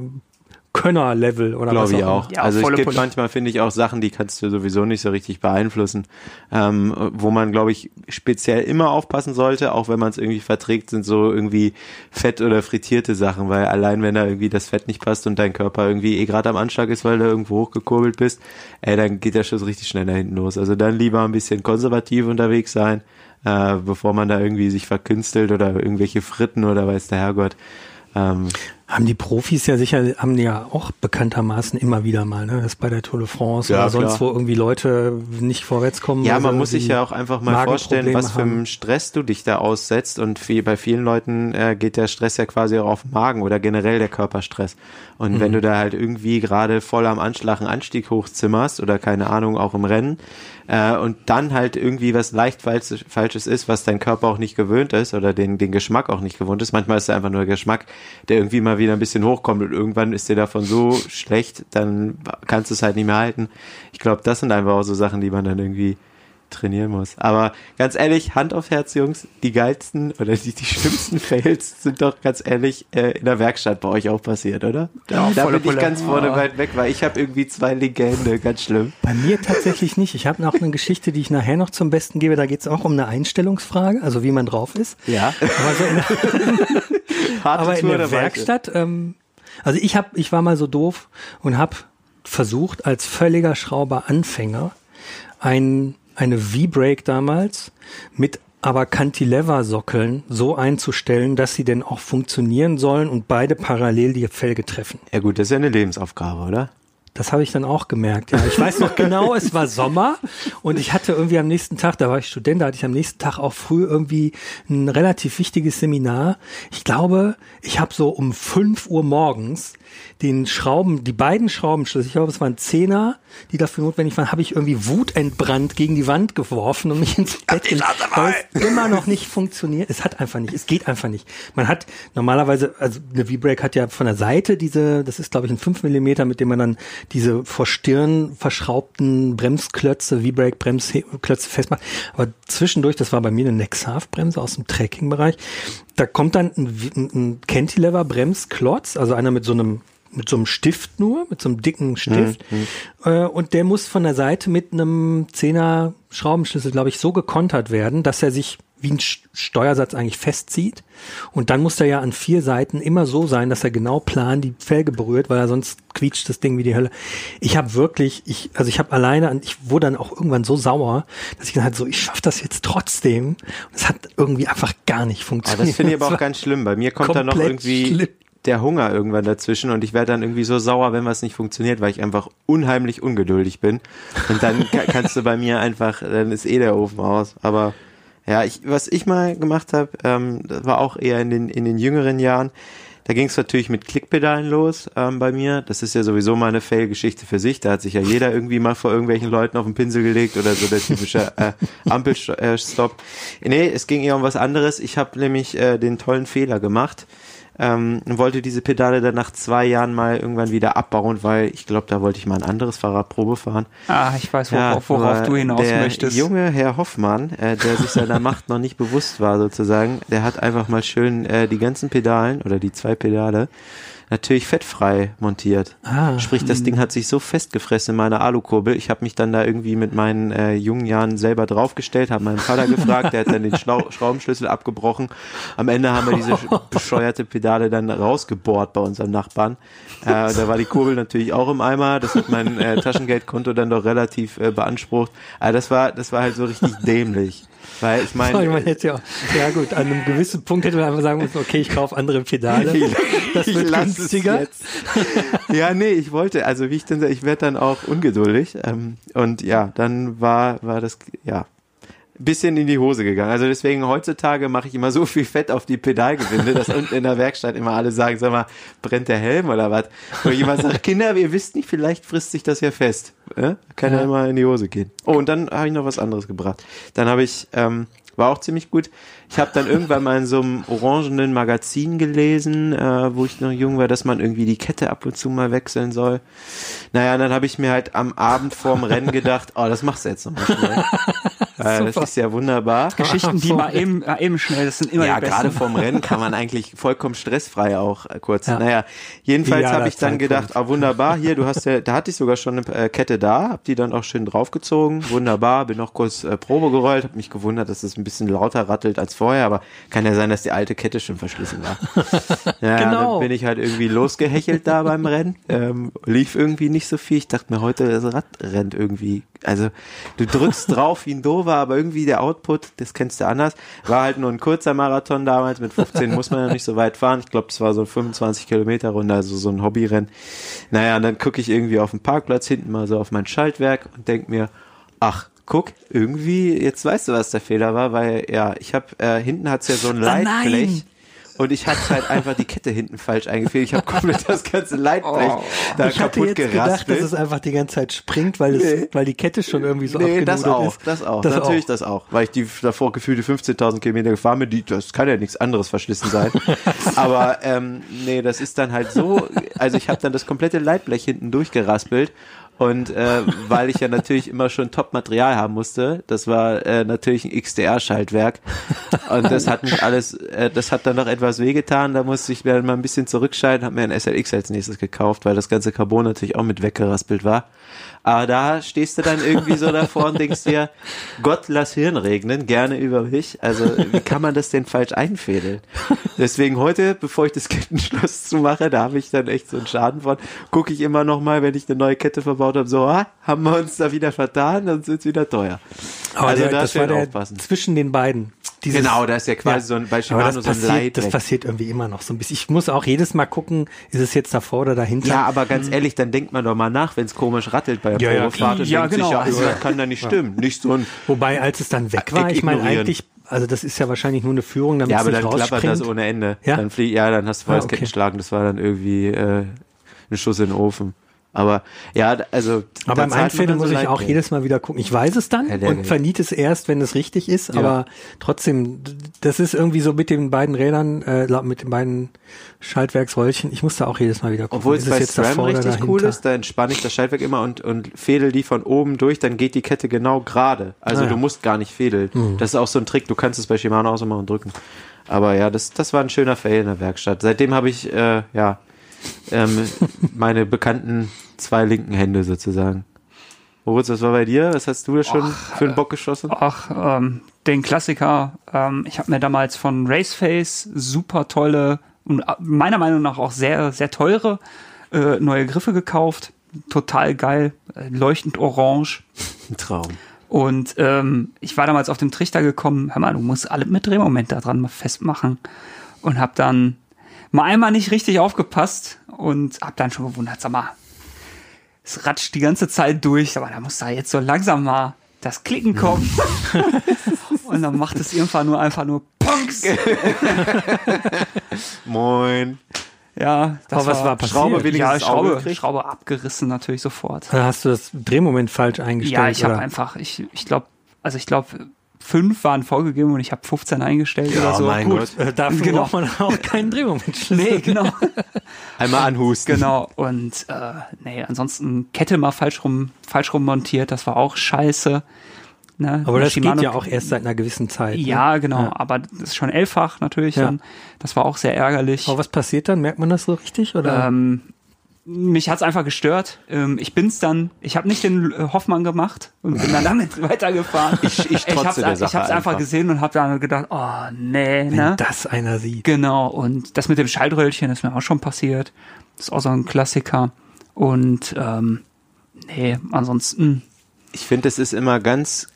Könner-Level oder Glaube was ich auch. auch. Ja, also es gibt Pulle. manchmal, finde ich, auch Sachen, die kannst du sowieso nicht so richtig beeinflussen. Ähm, wo man, glaube ich, speziell immer aufpassen sollte, auch wenn man es irgendwie verträgt, sind so irgendwie Fett oder frittierte Sachen, weil allein wenn da irgendwie das Fett nicht passt und dein Körper irgendwie eh gerade am Anschlag ist, weil du irgendwo hochgekurbelt bist, ey, dann geht der Schuss richtig schnell da hinten los. Also dann lieber ein bisschen konservativ unterwegs sein, äh, bevor man da irgendwie sich verkünstelt oder irgendwelche Fritten oder weiß der Herrgott. Ähm, Haben die Profis ja sicher, haben die ja auch bekanntermaßen immer wieder mal, ne? Das bei der Tour de France Ja, oder sonst klar. wo irgendwie Leute nicht vorwärts kommen. Ja, man muss sich ja auch einfach mal vorstellen, was für einen Stress du dich da aussetzt. Und viel, bei vielen Leuten äh, geht der Stress ja quasi auch auf den Magen oder generell der Körperstress. Und Mhm. wenn du da halt irgendwie gerade voll am Anschlag einen Anstieg hochzimmerst oder keine Ahnung, auch im Rennen, äh, und dann halt irgendwie was leicht Falsches, Falsches ist, was dein Körper auch nicht gewöhnt ist oder den, den Geschmack auch nicht gewohnt ist. Manchmal ist es einfach nur Geschmack, der irgendwie mal wieder ein bisschen hochkommt und irgendwann ist dir davon so schlecht, dann kannst du es halt nicht mehr halten. Ich glaube, das sind einfach auch so Sachen, die man dann irgendwie trainieren muss. Aber ganz ehrlich, Hand auf Herz, Jungs, die geilsten oder die, die schlimmsten Fails sind doch ganz ehrlich äh, in der Werkstatt bei euch auch passiert, oder? Ja, da bin ich Pulle. ganz vorne Ja. weit weg, weil ich habe irgendwie zwei Legende, ganz schlimm. Bei mir tatsächlich nicht. Ich habe noch eine Geschichte, die ich nachher noch zum Besten gebe. Da geht es auch um eine Einstellungsfrage, also wie man drauf ist. Ja. Aber so in der, Harte aber in Tour der. Werkstatt, ähm, also ich hab, ich war mal so doof und habe versucht, als völliger Schrauber-Anfänger ein, eine V-Brake damals mit aber Cantilever-Sockeln so einzustellen, dass sie denn auch funktionieren sollen und beide parallel die Felge treffen. Ja gut, das ist ja eine Lebensaufgabe, oder? Das habe ich dann auch gemerkt. Ja, ich weiß noch genau, es war Sommer und ich hatte irgendwie am nächsten Tag, da war ich Student, da hatte ich am nächsten Tag auch früh irgendwie ein relativ wichtiges Seminar. Ich glaube, ich habe so um 5 Uhr morgens den Schrauben, die beiden Schraubenschlüssel, ich glaube, es waren Zehner, die dafür notwendig waren, habe ich irgendwie wutentbrannt gegen die Wand geworfen und mich ins Bett gelegt, weil es immer noch nicht funktioniert. Es hat einfach nicht, es geht einfach nicht. Man hat normalerweise, also eine V-Brake hat ja von der Seite diese, das ist glaube ich ein 5 Millimeter, mit dem man dann diese vor Stirn verschraubten Bremsklötze, V-Brake Bremsklötze festmacht. Aber zwischendurch, das war bei mir eine Next-Half-Bremse aus dem Trekking-Bereich, da kommt dann ein, ein Cantilever-Bremsklotz, also einer mit so einem mit so einem Stift nur, mit so einem dicken Stift. Äh, und der muss von der Seite mit einem Zehner Schraubenschlüssel, glaube ich, so gekontert werden, dass er sich wie ein Steuersatz eigentlich festzieht. Und dann muss der ja an vier Seiten immer so sein, dass er genau plan die Felge berührt, weil er sonst quietscht das Ding wie die Hölle. Ich habe wirklich, ich, also ich habe alleine, an- ich wurde dann auch irgendwann so sauer, dass ich gesagt habe, so, ich schaffe das jetzt trotzdem. Und es hat irgendwie einfach gar nicht Aber funktioniert. das finde ich aber auch ganz schlimm. Bei mir kommt dann noch irgendwie schlimm. Der Hunger irgendwann dazwischen und ich werde dann irgendwie so sauer, wenn was nicht funktioniert, weil ich einfach unheimlich ungeduldig bin. Und dann ka- kannst du bei mir einfach, dann ist eh der Ofen aus. Aber ja, ich, was ich mal gemacht habe, ähm, das war auch eher in den, in den jüngeren Jahren. Da ging es natürlich mit Klickpedalen los ähm, bei mir. Das ist ja sowieso mal eine Fail-Geschichte für sich. Da hat sich ja jeder irgendwie mal vor irgendwelchen Leuten auf den Pinsel gelegt oder so der typische äh, Ampelstopp. Nee, es ging eher um was anderes. Ich habe nämlich äh, den tollen Fehler gemacht ähm, wollte diese Pedale dann nach zwei Jahren mal irgendwann wieder abbauen, weil ich glaube, da wollte ich mal ein anderes Fahrrad Probe fahren. Ah, ich weiß, worauf, worauf nur du hinaus der möchtest. junge Herr Hoffmann, äh, der sich seiner Macht noch nicht bewusst war sozusagen, der hat einfach mal schön äh, die ganzen Pedalen oder die zwei Pedale natürlich fettfrei montiert. Ah. Sprich, das Ding hat sich so festgefressen in meiner Alukurbel. Ich habe mich dann da irgendwie mit meinen äh, jungen Jahren selber draufgestellt, habe meinen Vater gefragt, der hat dann den Schlau Schraubenschlüssel abgebrochen. Am Ende haben wir diese sch- bescheuerte Pedale dann rausgebohrt bei unserem Nachbarn. Äh, da war die Kurbel natürlich auch im Eimer. Das hat mein äh, Taschengeldkonto dann doch relativ äh, beansprucht. Aber das war, das war halt so richtig dämlich. Weil ich meine, Sorry, man hätte ja, ja gut, an einem gewissen Punkt hätte man einfach sagen müssen, okay, ich kaufe andere Pedale. Das ich wird günstiger. ja, nee, ich wollte, also wie ich dann sage, ich werde dann auch ungeduldig. Ähm, und ja, dann war, war das, ja, bisschen in die Hose gegangen. Also deswegen heutzutage mache ich immer so viel Fett auf die Pedalgewinde, dass unten in der Werkstatt immer alle sagen, sag mal, brennt der Helm oder was? Wo jemand sagt, Kinder, ihr wisst nicht, vielleicht frisst sich das ja fest. Äh? Kann ja. Ja. immer in die Hose gehen. Oh, und dann habe ich noch was anderes gebracht. Dann habe ich, ähm, war auch ziemlich gut. Ich habe dann irgendwann mal in so einem orangenen Magazin gelesen, äh, wo ich noch jung war, dass man irgendwie die Kette ab und zu mal wechseln soll. Naja, und dann habe ich mir halt am Abend vorm Rennen gedacht, oh, das machst du jetzt nochmal schnell. Ja, das ist ja wunderbar. Geschichten, die mal eben, mal eben schnell, das sind immer Ja, die besten. gerade vorm Rennen kann man eigentlich vollkommen stressfrei auch äh, kurz. Ja. Naja, jedenfalls Idealer habe ich dann gedacht, ah wunderbar, hier, du hast ja, da hatte ich sogar schon eine äh, Kette da, hab die dann auch schön draufgezogen, wunderbar, bin noch kurz äh, Probe gerollt, hab mich gewundert, dass es ein bisschen lauter rattelt als vorher, aber kann ja sein, dass die alte Kette schon verschlissen war. Ja, Genau. dann bin ich halt irgendwie losgehechelt da beim Rennen, ähm, lief irgendwie nicht so viel, ich dachte mir heute, das Rad rennt irgendwie, also du drückst drauf wie ein Dover, aber irgendwie der Output, das kennst du anders, war halt nur ein kurzer Marathon damals, mit 15 muss man ja nicht so weit fahren, ich glaube, es war so eine 25 Kilometer Runde, also so ein Hobbyrennen. Naja, und dann gucke ich irgendwie auf dem Parkplatz hinten mal so auf mein Schaltwerk und denk mir, ach, guck, irgendwie, jetzt weißt du, was der Fehler war, weil ja, ich habe, äh, hinten hat's ja so ein nein. Leitblech. Und ich hatte halt einfach die Kette hinten falsch eingefehlt. Ich habe komplett das ganze Leitblech da ich hatte kaputt jetzt gedacht, dass es einfach die ganze Zeit springt, weil, es, Nee. weil die Kette schon irgendwie so Nee, abgenudelt das auch, ist. das auch. Das Natürlich auch. das auch. Weil ich die davor gefühlte 15.000 Kilometer gefahren bin, die, das kann ja nichts anderes verschlissen sein. Aber ähm, nee, das ist dann halt so, also ich habe dann das komplette Leitblech hinten durchgeraspelt und äh, weil ich ja natürlich immer schon Top-Material haben musste, das war äh, natürlich ein XDR-Schaltwerk und das hat mich alles, äh, das hat dann noch etwas wehgetan, da musste ich dann mal ein bisschen zurückschalten, habe mir ein SLX als nächstes gekauft, weil das ganze Carbon natürlich auch mit weggeraspelt war. Aber da stehst du dann irgendwie so davor und denkst dir, Gott lass Hirn regnen, gerne über mich. Also wie kann man das denn falsch einfädeln? Deswegen heute, bevor ich das Kettenschloss zumache, da habe ich dann echt so einen Schaden von, gucke ich immer noch mal, wenn ich eine neue Kette verbaut habe, so, ah, haben wir uns da wieder vertan, dann wird's wieder teuer. Aber also der, da das war der aufpassen. zwischen den beiden. Dieses- Genau, da ist ja quasi so ein- bei Shimano das so ein passiert, das passiert irgendwie immer noch so ein bisschen. Ich muss auch jedes Mal gucken, ist es jetzt davor oder dahinter. Ja, aber ganz ehrlich, dann denkt man doch mal nach, wenn es komisch rattelt bei der Ja, ja, Probefahrt Ja, denkt genau. sich, ja, Also- das kann da nicht stimmen. Nicht so ein, Wobei, als es dann weg war, ich meine eigentlich, also das ist ja wahrscheinlich nur eine Führung, damit Ja, es aber nicht dann klappert das ohne Ende. Ja? Dann flieg, ja, dann hast du volles Ah, okay. Kettenschlagen. Das war dann irgendwie äh, ein Schuss in den Ofen. Aber ja, also. aber Einfädeln dann muss so ich auch jedes Mal wieder gucken. Ich weiß es dann Ja, und verniete es erst, wenn es richtig ist, Ja. aber trotzdem, das ist irgendwie so mit den beiden Rädern, äh, mit den beiden Schaltwerksröllchen. Ich muss da auch jedes Mal wieder gucken. Obwohl es ist bei jetzt SRAM davor oder richtig cool ist, da entspanne ich das Schaltwerk immer und, und fädel die von oben durch, dann geht die Kette genau gerade. Also Ah, ja. du musst gar nicht fädeln. Das ist auch so ein Trick, du kannst es bei Shimano auch so machen und drücken. Aber ja, das, das war ein schöner Fail in der Werkstatt. Seitdem habe ich, äh, ja, ähm, meine bekannten zwei linken Hände sozusagen. Moritz, was war bei dir? Was hast du da schon für einen Bock geschossen? Ach, ähm, den Klassiker. Ähm, ich habe mir damals von Raceface super tolle und äh, meiner Meinung nach auch sehr, sehr teure äh, neue Griffe gekauft. Total geil, äh, leuchtend orange. Ein Traum. Und ähm, ich war damals auf dem Trichter gekommen, hör mal, du musst alle mit Drehmoment da dran mal festmachen. Und hab dann mal einmal nicht richtig aufgepasst und hab dann schon gewundert, sag mal, es ratscht die ganze Zeit durch, aber da muss da jetzt so langsam mal das Klicken kommen. und dann macht es irgendwann nur einfach nur Punks. Moin. Ja, das Aber was war passiert? Schraube wenigstens ja, Schraube? Schraube abgerissen natürlich sofort. Hast du das Drehmoment falsch eingestellt? Ja, ich habe einfach, ich, ich glaube, also ich glaube, fünf waren vorgegeben und ich habe 15 eingestellt Ja, oder so. mein Gut. Gott. Äh, Dafür Genau. braucht man auch keinen Drehmomentschlüssel. Nee, genau. Einmal anhusten. genau. Und äh, nee, ansonsten Kette mal falsch rum, falsch rum montiert, das war auch scheiße. Ne? Aber das Shimano- geht ja auch erst seit einer gewissen Zeit. Ja, ne? genau, Ja. aber das ist schon elffach natürlich. Ja. Dann. Das war auch sehr ärgerlich. Aber was passiert dann? Merkt man das so richtig? Oder? Ähm, mich hat's einfach gestört. Ähm, ich bin's dann, ich habe nicht den äh, Hoffmann gemacht und bin dann damit weitergefahren. Ich, ich trotze hab's, ich hab's einfach, gesehen und habe dann gedacht, oh nee, Wenn ne? das einer sieht. Genau, und das mit dem Schaltröllchen ist mir auch schon passiert. Das ist auch so ein Klassiker. Und ähm, nee, ansonsten, Ich finde, es ist immer ganz,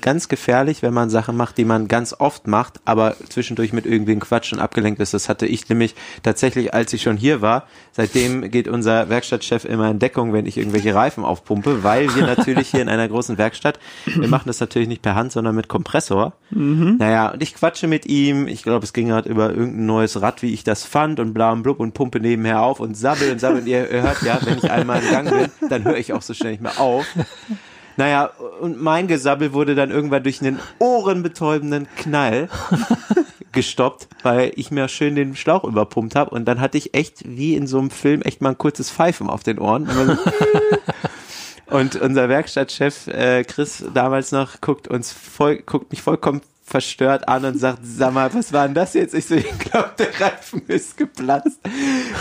ganz gefährlich, wenn man Sachen macht, die man ganz oft macht, aber zwischendurch mit irgendwem Quatsch und abgelenkt ist. Das hatte ich nämlich tatsächlich, als ich schon hier war. Seitdem geht unser Werkstattchef immer in Deckung, wenn ich irgendwelche Reifen aufpumpe, weil wir natürlich hier in einer großen Werkstatt, wir machen das natürlich nicht per Hand, sondern mit Kompressor. Naja, und ich quatsche mit ihm. Ich glaube, es ging halt über irgendein neues Rad, wie ich das fand und bla und blub und pumpe nebenher auf und sabbel und sabbel. Und ihr hört ja, wenn ich einmal in Gang bin, dann höre ich auch so schnell nicht mehr auf. Naja, und mein Gesabbel wurde dann irgendwann durch einen ohrenbetäubenden Knall gestoppt, weil ich mir schön den Schlauch überpumpt habe und dann hatte ich echt wie in so einem Film echt mal ein kurzes Pfeifen auf den Ohren. Und unser Werkstattchef äh, Chris damals noch guckt uns voll, guckt mich vollkommen verstört an und sagt, sag mal, was war denn das jetzt? Ich so, ich glaube, der Reifen ist geplatzt.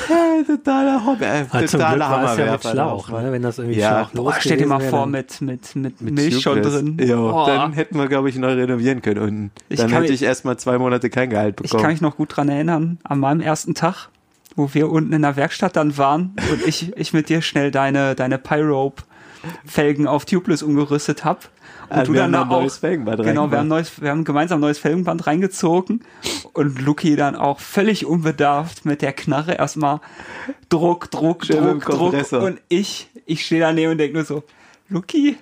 Ja, totaler Hobby, äh, Ah, zum Glück totaler es ja mit. Schlauch, ne? wenn das irgendwie Ja. Schlauch Boah, stell dir mal vor, mit, mit, mit, Mit Milch schon drin. Ja, Boah. dann hätten wir, glaube ich, neu renovieren können. Und Ich dann hätte mich- ich erstmal zwei Monate kein Gehalt Ich bekommen. kann mich noch gut dran erinnern, an meinem ersten Tag, wo wir unten in der Werkstatt dann waren und ich, ich mit dir schnell deine, deine Pyrope-Felgen auf Tubeless umgerüstet hab. Und Ah, du wir dann haben da ein neues auch, Felgenband genau, wir haben, neues, wir haben gemeinsam ein neues Felgenband reingezogen und Luki dann auch völlig unbedarft mit der Knarre erstmal Druck, Druck, Schön Druck, Druck und ich, ich stehe daneben und denke nur so, Luki,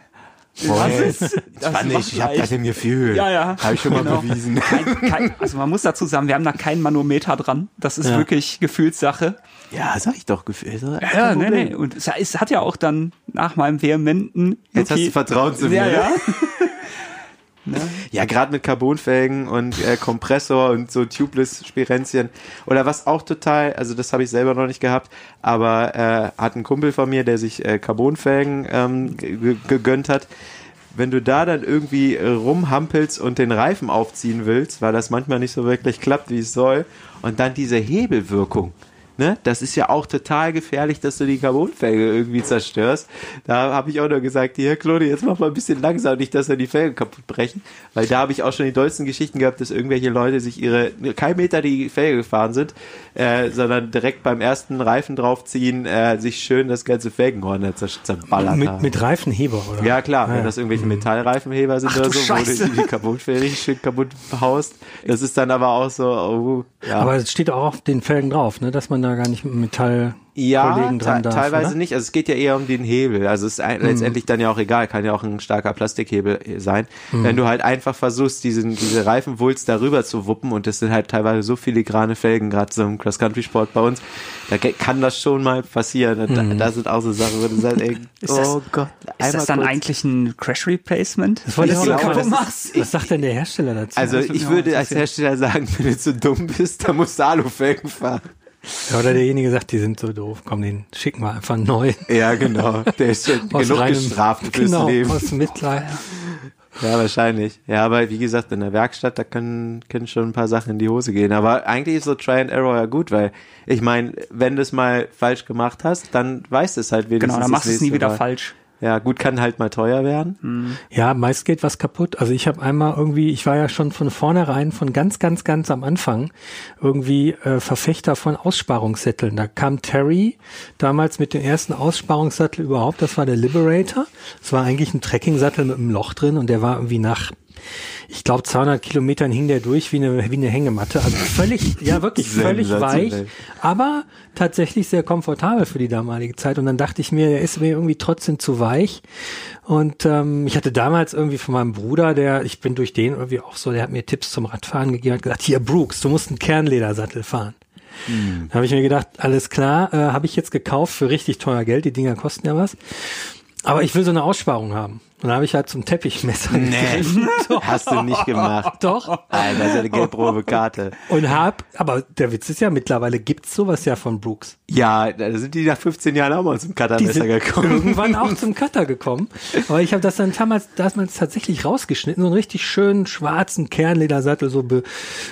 was ist, das macht ich habe das im Gefühl. Ja, ja. Habe ich schon mal Genau. bewiesen. Kein, kein, also man muss dazu sagen, wir haben da kein Manometer dran. Das ist Ja. wirklich Gefühlssache. Ja, sag ich doch, Gefühl. Kein Ja, nee, nee. Und es, hat ja auch dann nach meinem vehementen. Jetzt hast du Vertrauen zu mir. Ja, ja. Ja, gerade mit Carbonfelgen und äh, Kompressor und so tubeless Spirenzien. Oder was auch total, also das habe ich selber noch nicht gehabt, aber äh, hat ein Kumpel von mir, der sich äh, Carbonfelgen ähm, ge- gegönnt hat. Wenn du da dann irgendwie rumhampelst und den Reifen aufziehen willst, weil das manchmal nicht so wirklich klappt, wie es soll, und dann diese Hebelwirkung. Ne? Das ist ja auch total gefährlich, dass du die Carbonfelge irgendwie zerstörst. Da habe ich auch nur gesagt, hier, Claude, jetzt mach mal ein bisschen langsam, nicht, dass wir die Felgen kaputt brechen. Weil da habe ich auch schon die dollsten Geschichten gehabt, dass irgendwelche Leute sich ihre, kein Meter die Felge gefahren sind, äh, sondern direkt beim ersten Reifen draufziehen, äh, sich schön das ganze Felgenhorn da zer zerballert Mit, haben. mit Reifenheber, oder? Ja, klar, Ah, wenn ja. das irgendwelche Metallreifenheber sind oder du so, wo Scheiße. du die Carbonfelge schön kaputt haust. Das ist dann aber auch so, oh, ja. Aber es steht auch auf den Felgen drauf, ne? dass man da gar nicht mit Metall Ja, te darf, teilweise oder? nicht. Also es geht ja eher um den Hebel. Also es ist ein, letztendlich dann ja auch egal, kann ja auch ein starker Plastikhebel sein. Wenn du halt einfach versuchst, diesen, diese Reifenwulst darüber zu wuppen und das sind halt teilweise so filigrane Felgen, gerade so im Cross-Country-Sport bei uns, da kann das schon mal passieren. Und Da, da sind auch so Sachen, wo du sagst, ey, Ist das- oh Gott, Ist das dann kurz. eigentlich ein Crash Replacement? Das wollte ich Ich auch glaube, noch das fragen. ist- Was sagt denn der Hersteller dazu? Also ich würde als. Hersteller sagen, wenn du zu dumm bist, dann musst du Alufelgen fahren. Ja, oder derjenige sagt, die sind so doof. Komm, den schicken wir einfach neu. Ja, genau. Der ist schon Aus genug reinem- gestraft fürs genau, Leben. aus Mitleid. Ja, wahrscheinlich. Ja, aber wie gesagt, in der Werkstatt, da können, können schon ein paar Sachen in die Hose gehen. Aber eigentlich ist so Try and Error ja gut, weil ich meine, wenn du es mal falsch gemacht hast, dann weißt du es halt wenigstens. Genau, dann machst du es nie wieder Mal. falsch. Ja, gut, kann halt mal teuer werden. Ja, meist geht was kaputt. Also ich habe einmal irgendwie, ich war ja schon von vornherein, von ganz, ganz, ganz am Anfang irgendwie äh, Verfechter von Aussparungssätteln. Da kam Terry damals mit dem ersten Aussparungssattel überhaupt, das war der Liberator. Das war eigentlich ein Trekking-Sattel mit einem Loch drin und der war irgendwie nach ich glaube 200 Kilometern hing der durch wie eine wie eine Hängematte, also völlig ja wirklich völlig weich, aber tatsächlich sehr komfortabel für die damalige Zeit. Und dann dachte ich mir, er ist mir irgendwie trotzdem zu weich. Und ähm, ich hatte damals irgendwie von meinem Bruder, der, ich bin durch den irgendwie auch so, der hat mir Tipps zum Radfahren gegeben, hat gesagt, hier Brooks, du musst einen Kernledersattel fahren. Da habe ich mir gedacht, alles klar, äh, habe ich jetzt gekauft für richtig teuer Geld, die Dinger kosten ja was. Aber ich will so eine Aussparung haben. Und da habe ich halt zum Teppichmesser gegriffen. Hast du nicht gemacht. Doch. Alter, das ist ja eine gelb-rote Karte. Und hab, aber der Witz ist ja, mittlerweile gibt's sowas ja von Brooks. Ja, da sind die nach 15 Jahren auch mal zum Cuttermesser gekommen. irgendwann auch zum Cutter gekommen. Aber ich habe das dann damals, damals tatsächlich rausgeschnitten, so einen richtig schönen schwarzen Kernledersattel, so, be,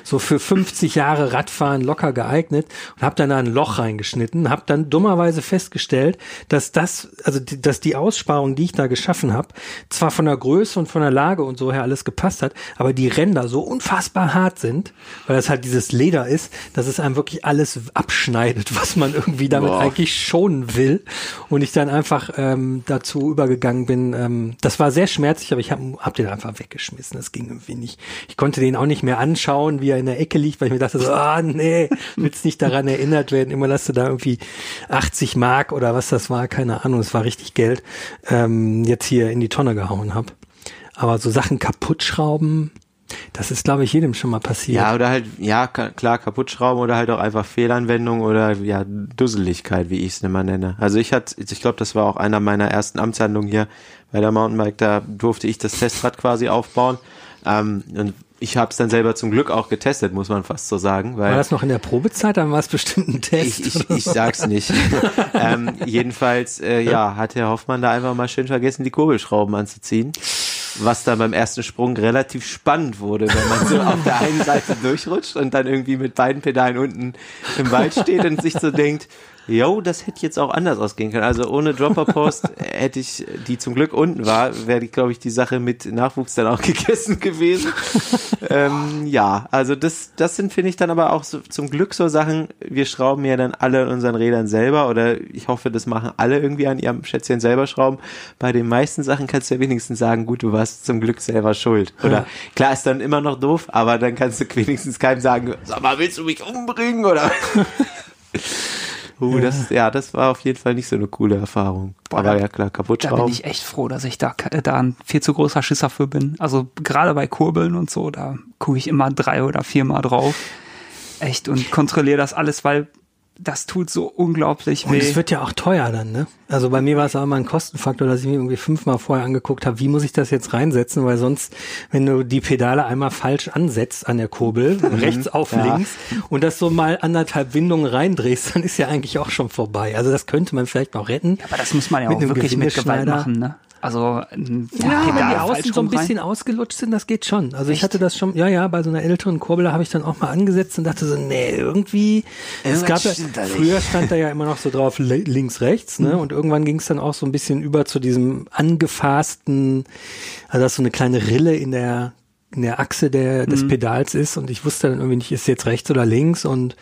so für 50 Jahre Radfahren locker geeignet und habe dann da ein Loch reingeschnitten, habe dann dummerweise festgestellt, dass das, also die, dass die Aussparung, die ich da geschaffen habe, zwar von der Größe und von der Lage und so her alles gepasst hat, aber die Ränder so unfassbar hart sind, weil das halt dieses Leder ist, dass es einem wirklich alles abschneidet, was man irgendwie damit Boah. eigentlich schonen will. Und ich dann einfach ähm, dazu übergegangen bin. Ähm, das war sehr schmerzlich, aber ich habe hab den einfach weggeschmissen. Das ging irgendwie nicht. Ich konnte den auch nicht mehr anschauen, wie er in der Ecke liegt, weil ich mir dachte so, ah nee, willst nicht daran erinnert werden. Immer dass du da irgendwie 80 Mark oder was das war, keine Ahnung, es war richtig Geld, ähm, jetzt hier in die Tonne gehauen hab. Aber so Sachen kaputt schrauben, das ist, glaube ich, jedem schon mal passiert. Ja, oder halt, ja, klar, kaputtschrauben oder halt auch einfach Fehlanwendung oder ja, Dusseligkeit, wie ich es immer nenne. Also ich hatte, ich glaube, das war auch einer meiner ersten Amtshandlungen hier bei der Mountainbike, da durfte ich das Testrad quasi aufbauen. Ähm, und ich habe es dann selber zum Glück auch getestet, muss man fast so sagen. Weil war das noch in der Probezeit, dann war es bestimmt ein Test? Ich, ich, ich sag's nicht. ähm, jedenfalls, äh, ja, hat Herr Hoffmann da einfach mal schön vergessen, die Kurbelschrauben anzuziehen. Was dann beim ersten Sprung relativ spannend wurde, wenn man so auf der einen Seite durchrutscht und dann irgendwie mit beiden Pedalen unten im Wald steht und sich so denkt, yo, das hätte jetzt auch anders ausgehen können. Also ohne Dropper-Post hätte ich, die zum Glück unten war, wäre, glaube ich, die Sache mit Nachwuchs dann auch gegessen gewesen. ähm, ja, also das, das sind, finde ich, dann aber auch so, zum Glück so Sachen, wir schrauben ja dann alle an unseren Rädern selber oder ich hoffe, das machen alle irgendwie an ihrem Schätzchen selber schrauben. Bei den meisten Sachen kannst du ja wenigstens sagen, gut, du warst zum Glück selber schuld. Oder ja. klar ist dann immer noch doof, aber dann kannst du wenigstens keinem sagen, sag mal, willst du mich umbringen oder Uh, ja. das, ja, das war auf jeden Fall nicht so eine coole Erfahrung. Boah, Aber ja klar, kaputt Da bin ich echt froh, dass ich da, da ein viel zu großer Schisser für bin. Also gerade bei Kurbeln und so, da gucke ich immer drei oder viermal drauf. Echt und kontrolliere das alles, weil das tut so unglaublich weh. Und es wird ja auch teuer dann, ne? Also bei mir war es auch immer ein Kostenfaktor, dass ich mir irgendwie fünfmal vorher angeguckt habe, wie muss ich das jetzt reinsetzen, weil sonst, wenn du die Pedale einmal falsch ansetzt an der Kurbel, mhm. rechts auf ja. links und das so mal anderthalb Windungen reindrehst, dann ist ja eigentlich auch schon vorbei. Also das könnte man vielleicht noch retten. Ja, aber das muss man ja auch wirklich mit Gewalt machen, ne? Also ja, wenn die Außen so ein bisschen rein. ausgelutscht sind, das geht schon. Also Echt? ich hatte das schon, ja, ja, bei so einer älteren Kurbel, habe ich dann auch mal angesetzt und dachte so, nee, irgendwie. es gab ja, früher stand da ja immer noch so drauf links, rechts, ne? Mhm. Und irgendwann ging es dann auch so ein bisschen über zu diesem angefassten, also dass so eine kleine Rille in der in der Achse der, des mhm. Pedals ist und ich wusste dann irgendwie nicht, ist jetzt rechts oder links und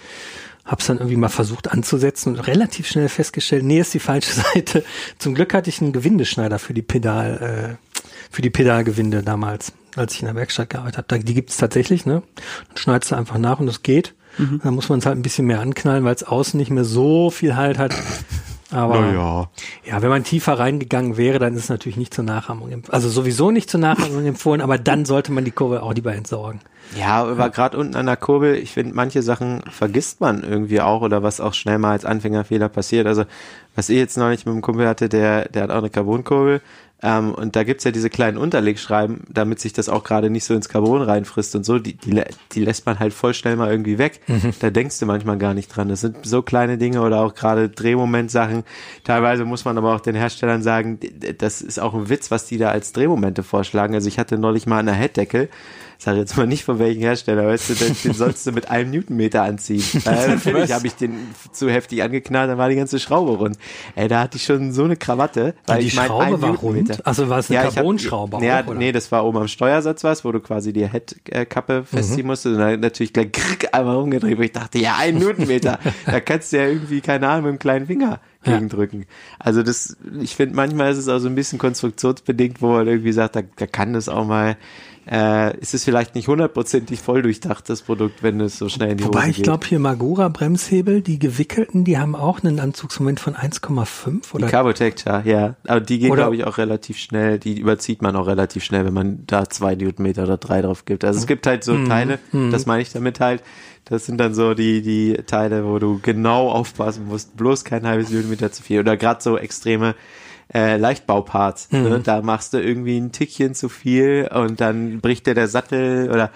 Hab's dann irgendwie mal versucht anzusetzen und relativ schnell festgestellt, nee, ist die falsche Seite. Zum Glück hatte ich einen Gewindeschneider für die Pedal, äh, für die Pedalgewinde damals, als ich in der Werkstatt gearbeitet habe. Die gibt's tatsächlich, ne? Dann schneidest du einfach nach und es geht. Mhm. Dann muss man es halt ein bisschen mehr anknallen, weil es außen nicht mehr so viel Halt hat. Aber naja. ja, wenn man tiefer reingegangen wäre, dann ist es natürlich nicht zur Nachahmung empfohlen. Also sowieso nicht zur Nachahmung empfohlen, aber dann sollte man die Kurve auch lieber entsorgen. Ja, aber gerade unten an der Kurbel, ich finde, manche Sachen vergisst man irgendwie auch oder was auch schnell mal als Anfängerfehler passiert. Also, was ich jetzt neulich mit dem Kumpel hatte, der, der hat auch eine Carbonkurbel ähm, und da gibt's ja diese kleinen Unterlegschreiben, damit sich das auch gerade nicht so ins Carbon reinfrisst und so. Die, die, die lässt man halt voll schnell mal irgendwie weg. Mhm. Da denkst du manchmal gar nicht dran. Das sind so kleine Dinge oder auch gerade Drehmomentsachen. Teilweise muss man aber auch den Herstellern sagen, das ist auch ein Witz, was die da als Drehmomente vorschlagen. Also ich hatte neulich mal eine Headdeckel sag jetzt mal nicht von welchem Hersteller, weißt du, den, den sollst du mit einem Newtonmeter anziehen. Äh, natürlich habe ich den zu heftig angeknallt, dann war die ganze Schraube rund. Ey, da hatte ich schon so eine Krawatte. Weil die ich mein, Schraube war rund? Also war es eine ja, Carbonschraube auch, ja, Nee, das war oben am Steuersatz was, wo du quasi die Headkappe festziehen mhm. musstest und dann natürlich gleich krick, einmal rumgedreht, wo ich dachte, ja, ein Newtonmeter, da kannst du ja irgendwie, keine Ahnung, mit dem kleinen Finger gegendrücken. Ja. Also das, ich finde, manchmal ist es auch so ein bisschen konstruktionsbedingt, wo man irgendwie sagt, da, da kann das auch mal äh, ist es vielleicht nicht hundertprozentig voll durchdacht, das Produkt, wenn es so schnell in die Wobei Hose ich glaube hier Magura Bremshebel, die gewickelten, die haben auch einen Anzugsmoment von 1,5 oder? Die Carbotect, ja, ja. Aber die gehen, glaube ich, auch relativ schnell, die überzieht man auch relativ schnell, wenn man da zwei Newtonmeter oder drei drauf gibt. Also es gibt halt so mhm. Teile, mhm. das meine ich damit halt, das sind dann so die, die Teile, wo du genau aufpassen musst, bloß kein halbes Newtonmeter zu viel. Oder gerade so extreme äh, Leichtbauparts. Ne? Mhm. Ne? Da machst du irgendwie ein Tickchen zu viel und dann bricht dir der Sattel oder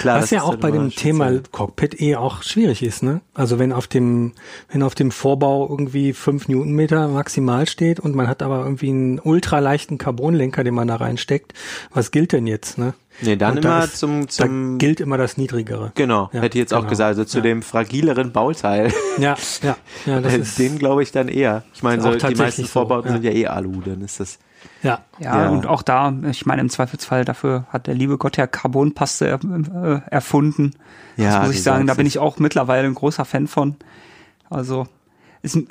klar. Was ja auch bei dem Thema Cockpit eh auch schwierig ist, ne? Also wenn auf dem, wenn auf dem Vorbau irgendwie fünf Newtonmeter maximal steht und man hat aber irgendwie einen ultraleichten Carbonlenker, den man da reinsteckt, was gilt denn jetzt, ne? Nee, dann und immer ist, zum, zum. Da gilt immer das Niedrigere. Genau, ja, hätte ich jetzt genau. auch gesagt. Also zu ja. dem fragileren Bauteil. Ja, ja. ja das ist, Den glaube ich dann eher. Ich meine, so, die meisten Vorbauten so, sind ja eh Alu, dann ist das. Ja. ja. Ja, und auch da, ich meine, im Zweifelsfall dafür hat der liebe Gott ja Carbonpaste er, äh, erfunden. Ja, das muss ich sagen, da bin ich auch mittlerweile ein großer Fan von. Also, es äh,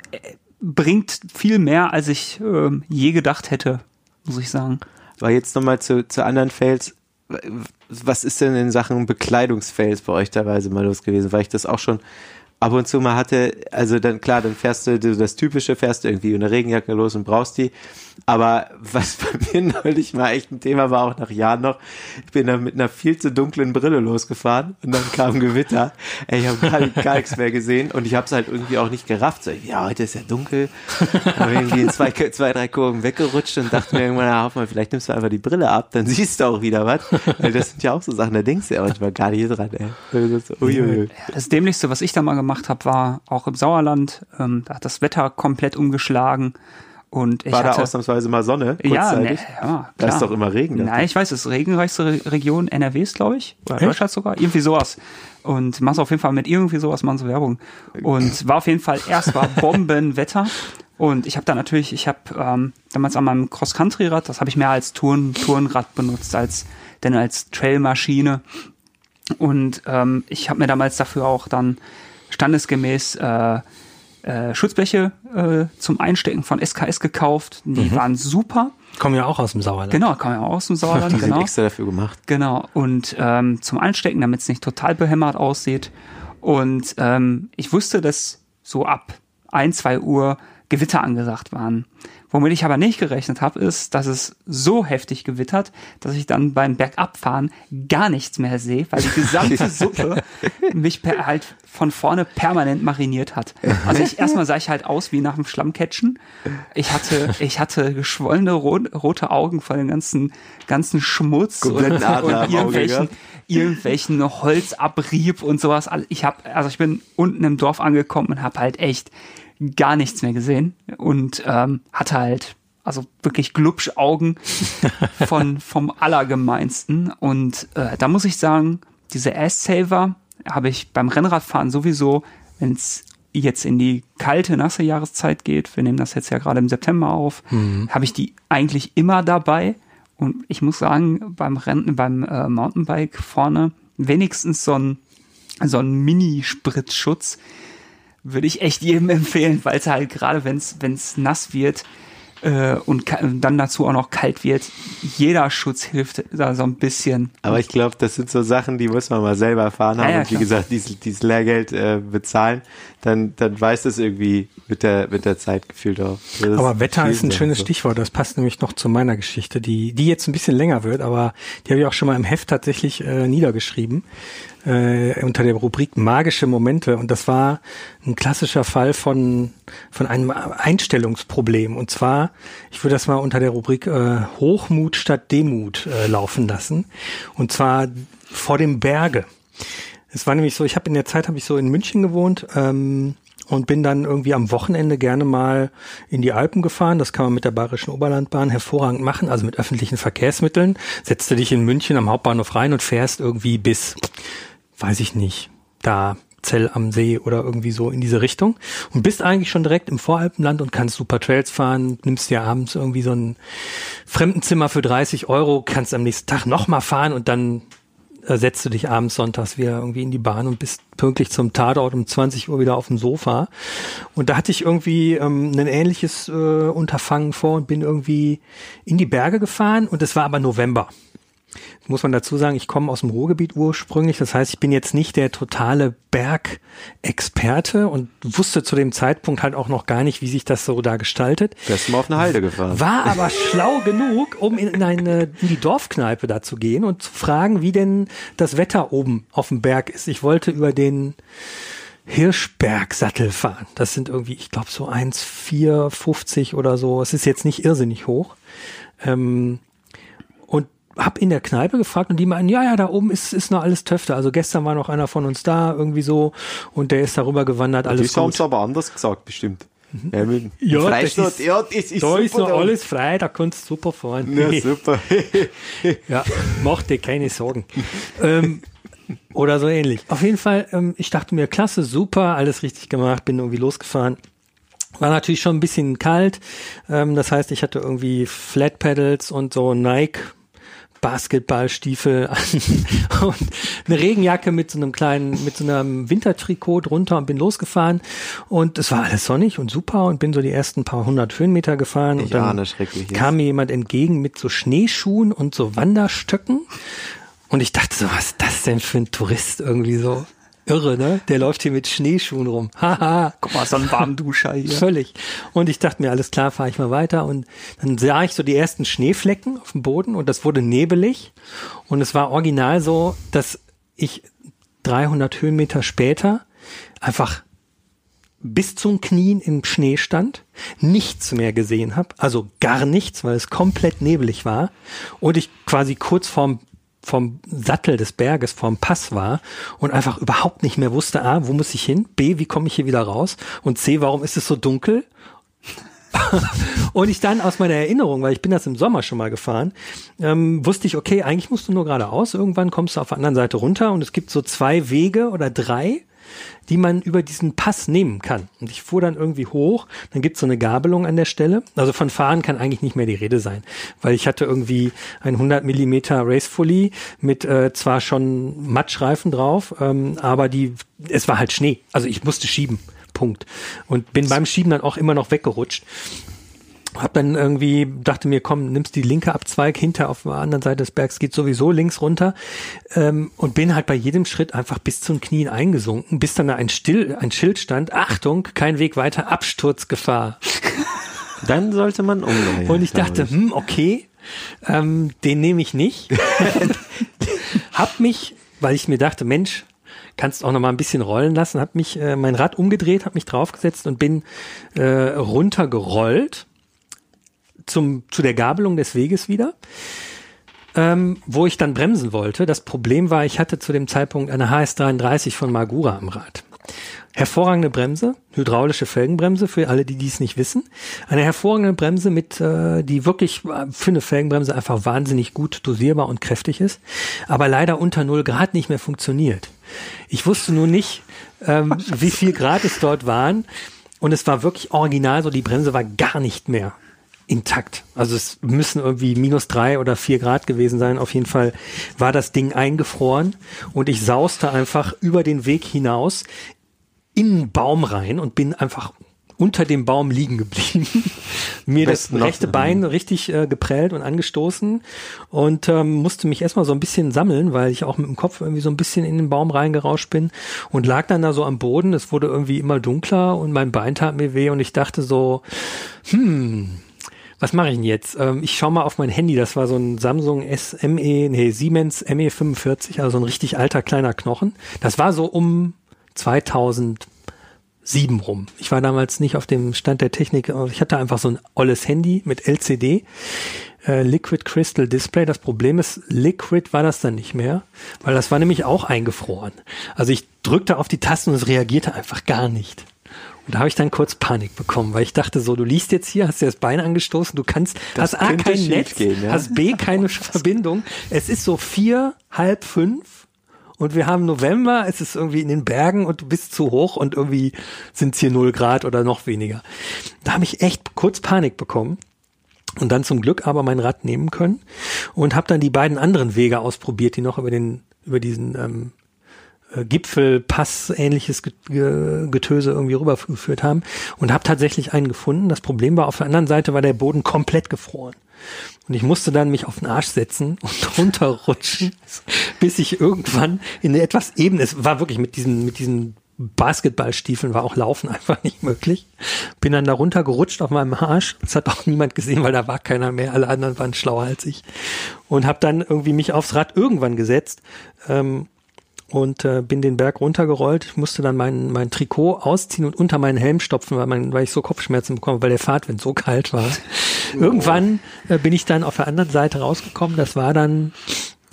bringt viel mehr, als ich äh, je gedacht hätte, muss ich sagen. Aber jetzt nochmal zu, zu anderen Fails was ist denn in Sachen Bekleidungsfails bei euch teilweise mal los gewesen? Weil ich das auch schon ab und zu mal hatte, also dann klar, dann fährst du das typische, fährst du irgendwie eine Regenjacke los und brauchst die. Aber was bei mir neulich mal echt ein Thema war, auch nach Jahren noch, ich bin dann mit einer viel zu dunklen Brille losgefahren und dann kam Gewitter. Ey, ich habe gar, gar nichts mehr gesehen und ich habe es halt irgendwie auch nicht gerafft. So, ja, heute ist ja dunkel. Aber irgendwie in zwei, zwei, drei Kurven weggerutscht und dachte mir irgendwann, na, hoff mal, vielleicht nimmst du einfach die Brille ab, dann siehst du auch wieder was. Weil das sind ja auch so Sachen, da denkst du ja manchmal gar nicht dran, ey. So, uiuiui. Das Dämlichste, was ich da mal gemacht habe, war auch im Sauerland. Ähm, da hat das Wetter komplett umgeschlagen. Und ich War hatte, da ausnahmsweise mal Sonne? ja, ne, kurzzeitig? ja. Da ist doch immer Regen. Nein, ich weiß, es ist regenreichste Re Region NRWs, glaube ich. Oder Echt? Deutschland sogar. Irgendwie sowas. Und machst auf jeden Fall mit irgendwie sowas mal so Werbung. Und war auf jeden Fall, erst war Bombenwetter. Und ich habe da natürlich, ich habe ähm, damals an meinem Cross-Country-Rad, das habe ich mehr als Touren, Tourenrad benutzt, als denn als Trailmaschine. Und ähm, ich habe mir damals dafür auch dann standesgemäß äh, äh, Schutzbleche äh, zum Einstecken von SKS gekauft. Die waren super. Kommen ja auch aus dem Sauerland. Genau, kam ja auch aus dem Sauerland. Die sind genau. extra dafür gemacht. Genau. Und ähm, zum Einstecken, damit es nicht total behämmert aussieht. Und ähm, ich wusste, dass so ab ein, zwei Uhr Gewitter angesagt waren. Womit ich aber nicht gerechnet habe, ist, dass es so heftig gewittert, dass ich dann beim Bergabfahren gar nichts mehr sehe, weil die gesamte Suppe mich per, halt von vorne permanent mariniert hat. Also ich erstmal sah ich halt aus wie nach dem Schlammcatchen. Ich hatte, ich hatte geschwollene rot, rote Augen von dem ganzen, ganzen Schmutz und, und irgendwelchen, irgendwelchen Holzabrieb und sowas. Ich habe, also ich bin unten im Dorf angekommen und habe halt echt gar nichts mehr gesehen und ähm, hatte halt also wirklich Glubschaugen von vom Allergemeinsten und äh, da muss ich sagen, diese Ass-Saver habe ich beim Rennradfahren sowieso, wenn es jetzt in die kalte, nasse Jahreszeit geht, wir nehmen das jetzt ja gerade im September auf, habe ich die eigentlich immer dabei. Und ich muss sagen, beim Rennen, beim äh, Mountainbike vorne wenigstens so ein, so ein Mini-Spritzschutz würde ich echt jedem empfehlen, weil es halt gerade, wenn es nass wird äh, und dann dazu auch noch kalt wird, jeder Schutz hilft da so ein bisschen. Aber ich glaube, das sind so Sachen, die muss man mal selber erfahren haben Ja, ja, und wie klar. gesagt, dieses, dieses Lehrgeld äh, bezahlen, dann, dann weiß das irgendwie mit der, mit der Zeit gefühlt auch. Das Aber Wetter ist ein schönes so. Stichwort. Das passt nämlich noch zu meiner Geschichte, die, die jetzt ein bisschen länger wird, aber die habe ich auch schon mal im Heft tatsächlich äh, niedergeschrieben äh, unter der Rubrik magische Momente. Und das war ein klassischer Fall von von einem Einstellungsproblem. Und zwar, ich würde das mal unter der Rubrik äh, Hochmut statt Demut äh, laufen lassen. Und zwar vor dem Berge. Es war nämlich so, ich habe in der Zeit habe ich so in München gewohnt ähm, und bin dann irgendwie am Wochenende gerne mal in die Alpen gefahren. Das kann man mit der Bayerischen Oberlandbahn hervorragend machen, also mit öffentlichen Verkehrsmitteln. Setzt du dich in München am Hauptbahnhof rein und fährst irgendwie bis, weiß ich nicht, da Zell am See oder irgendwie so in diese Richtung und bist eigentlich schon direkt im Voralpenland und kannst super Trails fahren, nimmst dir abends irgendwie so ein Fremdenzimmer für 30 Euro, kannst am nächsten Tag nochmal fahren und dann setzt du dich abends sonntags wieder irgendwie in die Bahn und bist pünktlich zum Tatort um 20 Uhr wieder auf dem Sofa. Und da hatte ich irgendwie ähm, ein ähnliches äh, Unterfangen vor und bin irgendwie in die Berge gefahren und es war aber November. Muss man dazu sagen, ich komme aus dem Ruhrgebiet ursprünglich. Das heißt, ich bin jetzt nicht der totale Bergexperte und wusste zu dem Zeitpunkt halt auch noch gar nicht, wie sich das so da gestaltet. Wärst mal auf eine Halde gefahren. War aber schlau genug, um in eine in die Dorfkneipe da zu gehen und zu fragen, wie denn das Wetter oben auf dem Berg ist. Ich wollte über den Hirschbergsattel fahren. Das sind irgendwie, ich glaube, so 1,450 oder so. Es ist jetzt nicht irrsinnig hoch. Ähm, hab in der Kneipe gefragt und die meinten, ja, ja, da oben ist, ist noch alles Töfte. Also gestern war noch einer von uns da, irgendwie so, und der ist darüber gewandert, alles Das haben gut. sie aber anders gesagt, bestimmt. Ja, mit Ja, das ist- ja, das ist da super. ist noch da. alles frei, da kannst du super fahren. Ja, super. Ja, mach dir keine Sorgen. ähm, oder so ähnlich. Auf jeden Fall, ähm, ich dachte mir, klasse, super, alles richtig gemacht, bin irgendwie losgefahren. War natürlich schon ein bisschen kalt. Ähm, das heißt, ich hatte irgendwie Flat Pedals und so Nike Basketballstiefel an und eine Regenjacke mit so einem kleinen, mit so einem Wintertrikot drunter und bin losgefahren. Und es war alles sonnig und super und bin so die ersten paar hundert Höhenmeter gefahren. Ich und dann ahne kam mir jemand entgegen mit so Schneeschuhen und so Wanderstöcken. Und ich dachte so, was ist das denn für ein Tourist irgendwie so? Irre, ne? Der läuft hier mit Schneeschuhen rum. Haha. Guck mal, so ein Warmduscher hier. Völlig. Und ich dachte mir, alles klar, fahre ich mal weiter. Und dann sah ich so die ersten Schneeflecken auf dem Boden und das wurde nebelig. Und es war original so, dass ich 300 Höhenmeter später einfach bis zum Knien im Schnee stand, nichts mehr gesehen habe, also gar nichts, weil es komplett nebelig war und ich quasi kurz vorm vom Sattel des Berges, vom Pass war und einfach überhaupt nicht mehr wusste, A, wo muss ich hin? B, wie komme ich hier wieder raus? Und C, warum ist es so dunkel? und ich dann aus meiner Erinnerung, weil ich bin das im Sommer schon mal gefahren, ähm, wusste ich, okay, eigentlich musst du nur geradeaus, irgendwann kommst du auf der anderen Seite runter und es gibt so zwei Wege oder drei, die man über diesen Pass nehmen kann. Und ich fuhr dann irgendwie hoch, dann gibt's so eine Gabelung an der Stelle. Also von Fahren kann eigentlich nicht mehr die Rede sein, weil ich hatte irgendwie ein 100 Millimeter Racefully mit äh, zwar schon Matschreifen drauf, ähm, aber die, es war halt Schnee. Also ich musste schieben. Punkt. Und bin beim Schieben dann auch immer noch weggerutscht hab dann irgendwie dachte mir, komm, nimmst die linke Abzweig hinter auf der anderen Seite des Bergs geht sowieso links runter ähm, und bin halt bei jedem Schritt einfach bis zum Knien eingesunken, bis dann da ein Still, ein Schild stand, Achtung, kein Weg weiter, Absturzgefahr. Dann sollte man umdrehen. Und ich dachte, hm, okay, ähm, den nehme ich nicht. hab mich, weil ich mir dachte, Mensch, kannst auch noch mal ein bisschen rollen lassen, hab mich äh, mein Rad umgedreht, hab mich draufgesetzt und bin äh, runtergerollt zum, zu der Gabelung des Weges wieder, ähm, wo ich dann bremsen wollte. Das Problem war, ich hatte zu dem Zeitpunkt eine HS33 von Magura am Rad. Hervorragende Bremse, hydraulische Felgenbremse für alle, die dies nicht wissen. Eine hervorragende Bremse mit, äh, die wirklich für eine Felgenbremse einfach wahnsinnig gut dosierbar und kräftig ist, aber leider unter 0 Grad nicht mehr funktioniert. Ich wusste nur nicht, ähm, wie viel Grad es dort waren und es war wirklich original so, die Bremse war gar nicht mehr intakt. Also es müssen irgendwie minus drei oder vier Grad gewesen sein. Auf jeden Fall war das Ding eingefroren und ich sauste einfach über den Weg hinaus in einen Baum rein und bin einfach unter dem Baum liegen geblieben. Mir das rechte Bein richtig äh, geprellt und angestoßen und ähm, musste mich erstmal so ein bisschen sammeln, weil ich auch mit dem Kopf irgendwie so ein bisschen in den Baum reingerauscht bin und lag dann da so am Boden. Es wurde irgendwie immer dunkler und mein Bein tat mir weh und ich dachte so, hm, was mache ich denn jetzt? Ähm, ich schaue mal auf mein Handy, das war so ein Samsung SME, nee, Siemens ME45, also so ein richtig alter kleiner Knochen. Das war so um 2007 rum. Ich war damals nicht auf dem Stand der Technik, ich hatte einfach so ein olles Handy mit LCD. Äh, Liquid Crystal Display. Das Problem ist, Liquid war das dann nicht mehr, weil das war nämlich auch eingefroren. Also ich drückte auf die Tasten und es reagierte einfach gar nicht. Und da habe ich dann kurz Panik bekommen, weil ich dachte so, du liest jetzt hier, hast dir das Bein angestoßen, du kannst, das hast A kein Netz, gehen, ja? hast B keine Verbindung. Es ist so vier, halb fünf und wir haben November, es ist irgendwie in den Bergen und du bist zu hoch und irgendwie sind es hier null Grad oder noch weniger. Da habe ich echt kurz Panik bekommen und dann zum Glück aber mein Rad nehmen können und habe dann die beiden anderen Wege ausprobiert, die noch über den über diesen ähm, äh, Gipfelpass ähnliches Getöse irgendwie rübergeführt haben und habe tatsächlich einen gefunden. Das Problem war, auf der anderen Seite war der Boden komplett gefroren. Und ich musste dann mich auf den Arsch setzen und runterrutschen, bis ich irgendwann in etwas ebene, es war wirklich mit diesen, mit diesen Basketballstiefeln war auch Laufen einfach nicht möglich. Bin dann da runtergerutscht auf meinem Arsch. Das hat auch niemand gesehen, weil da war keiner mehr. Alle anderen waren schlauer als ich. Und habe dann irgendwie mich aufs Rad irgendwann gesetzt. Ähm, und äh, bin den Berg runtergerollt. Ich musste dann mein, mein Trikot ausziehen und unter meinen Helm stopfen, weil, mein, weil ich so Kopfschmerzen bekomme, weil der Fahrtwind so kalt war. Irgendwann äh, bin ich dann auf der anderen Seite rausgekommen. Das war dann,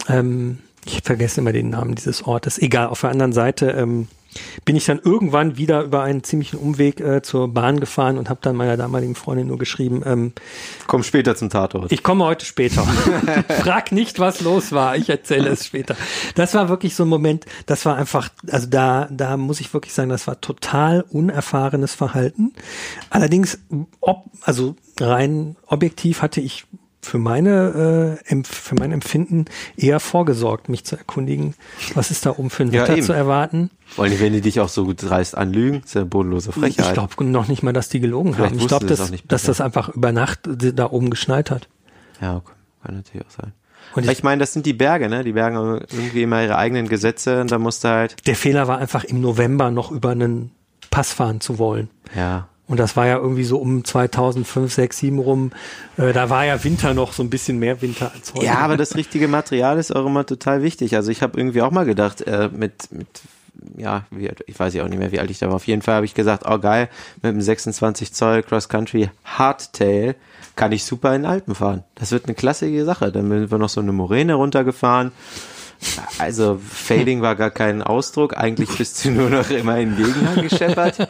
ähm, ich vergesse immer den Namen dieses Ortes. Egal, auf der anderen Seite ähm, bin ich dann irgendwann wieder über einen ziemlichen Umweg äh, zur Bahn gefahren und habe dann meiner damaligen Freundin nur geschrieben, ähm, komm später zum Tatort. Ich komme heute später. Frag nicht, was los war, ich erzähle es später. Das war wirklich so ein Moment, das war einfach, also da, da muss ich wirklich sagen, das war total unerfahrenes Verhalten. Allerdings, ob, also rein objektiv hatte ich für meine äh, für mein Empfinden eher vorgesorgt, mich zu erkundigen, was ist da oben für ein Wetter ja, zu erwarten. Vor allem, wenn die dich auch so gut dreist anlügen, ist ja bodenlose Frechheit. Ich glaube noch nicht mal, dass die gelogen Vielleicht haben. Ich glaube, dass, dass das einfach über Nacht da oben geschneit hat. Ja, okay. kann natürlich auch sein. Und Aber ich, ich meine, das sind die Berge, ne? Die Berge haben irgendwie immer ihre eigenen Gesetze und da musst du halt, der Fehler war einfach im November noch über einen Pass fahren zu wollen. ja. Und das war ja irgendwie so um 2005, 6, 7 rum. Äh, da war ja Winter noch so ein bisschen mehr Winter als heute. Ja, aber das richtige Material ist auch immer total wichtig. Also ich habe irgendwie auch mal gedacht, äh, mit, mit ja, wie, ich weiß ja auch nicht mehr, wie alt ich da war. Auf jeden Fall habe ich gesagt, oh geil, mit einem 26 Zoll Cross Country Hardtail kann ich super in den Alpen fahren. Das wird eine klassische Sache. Dann sind wir noch so eine Moräne runtergefahren. Also Fading war gar kein Ausdruck. Eigentlich bist du nur noch immer in den Gegenhang gescheppert.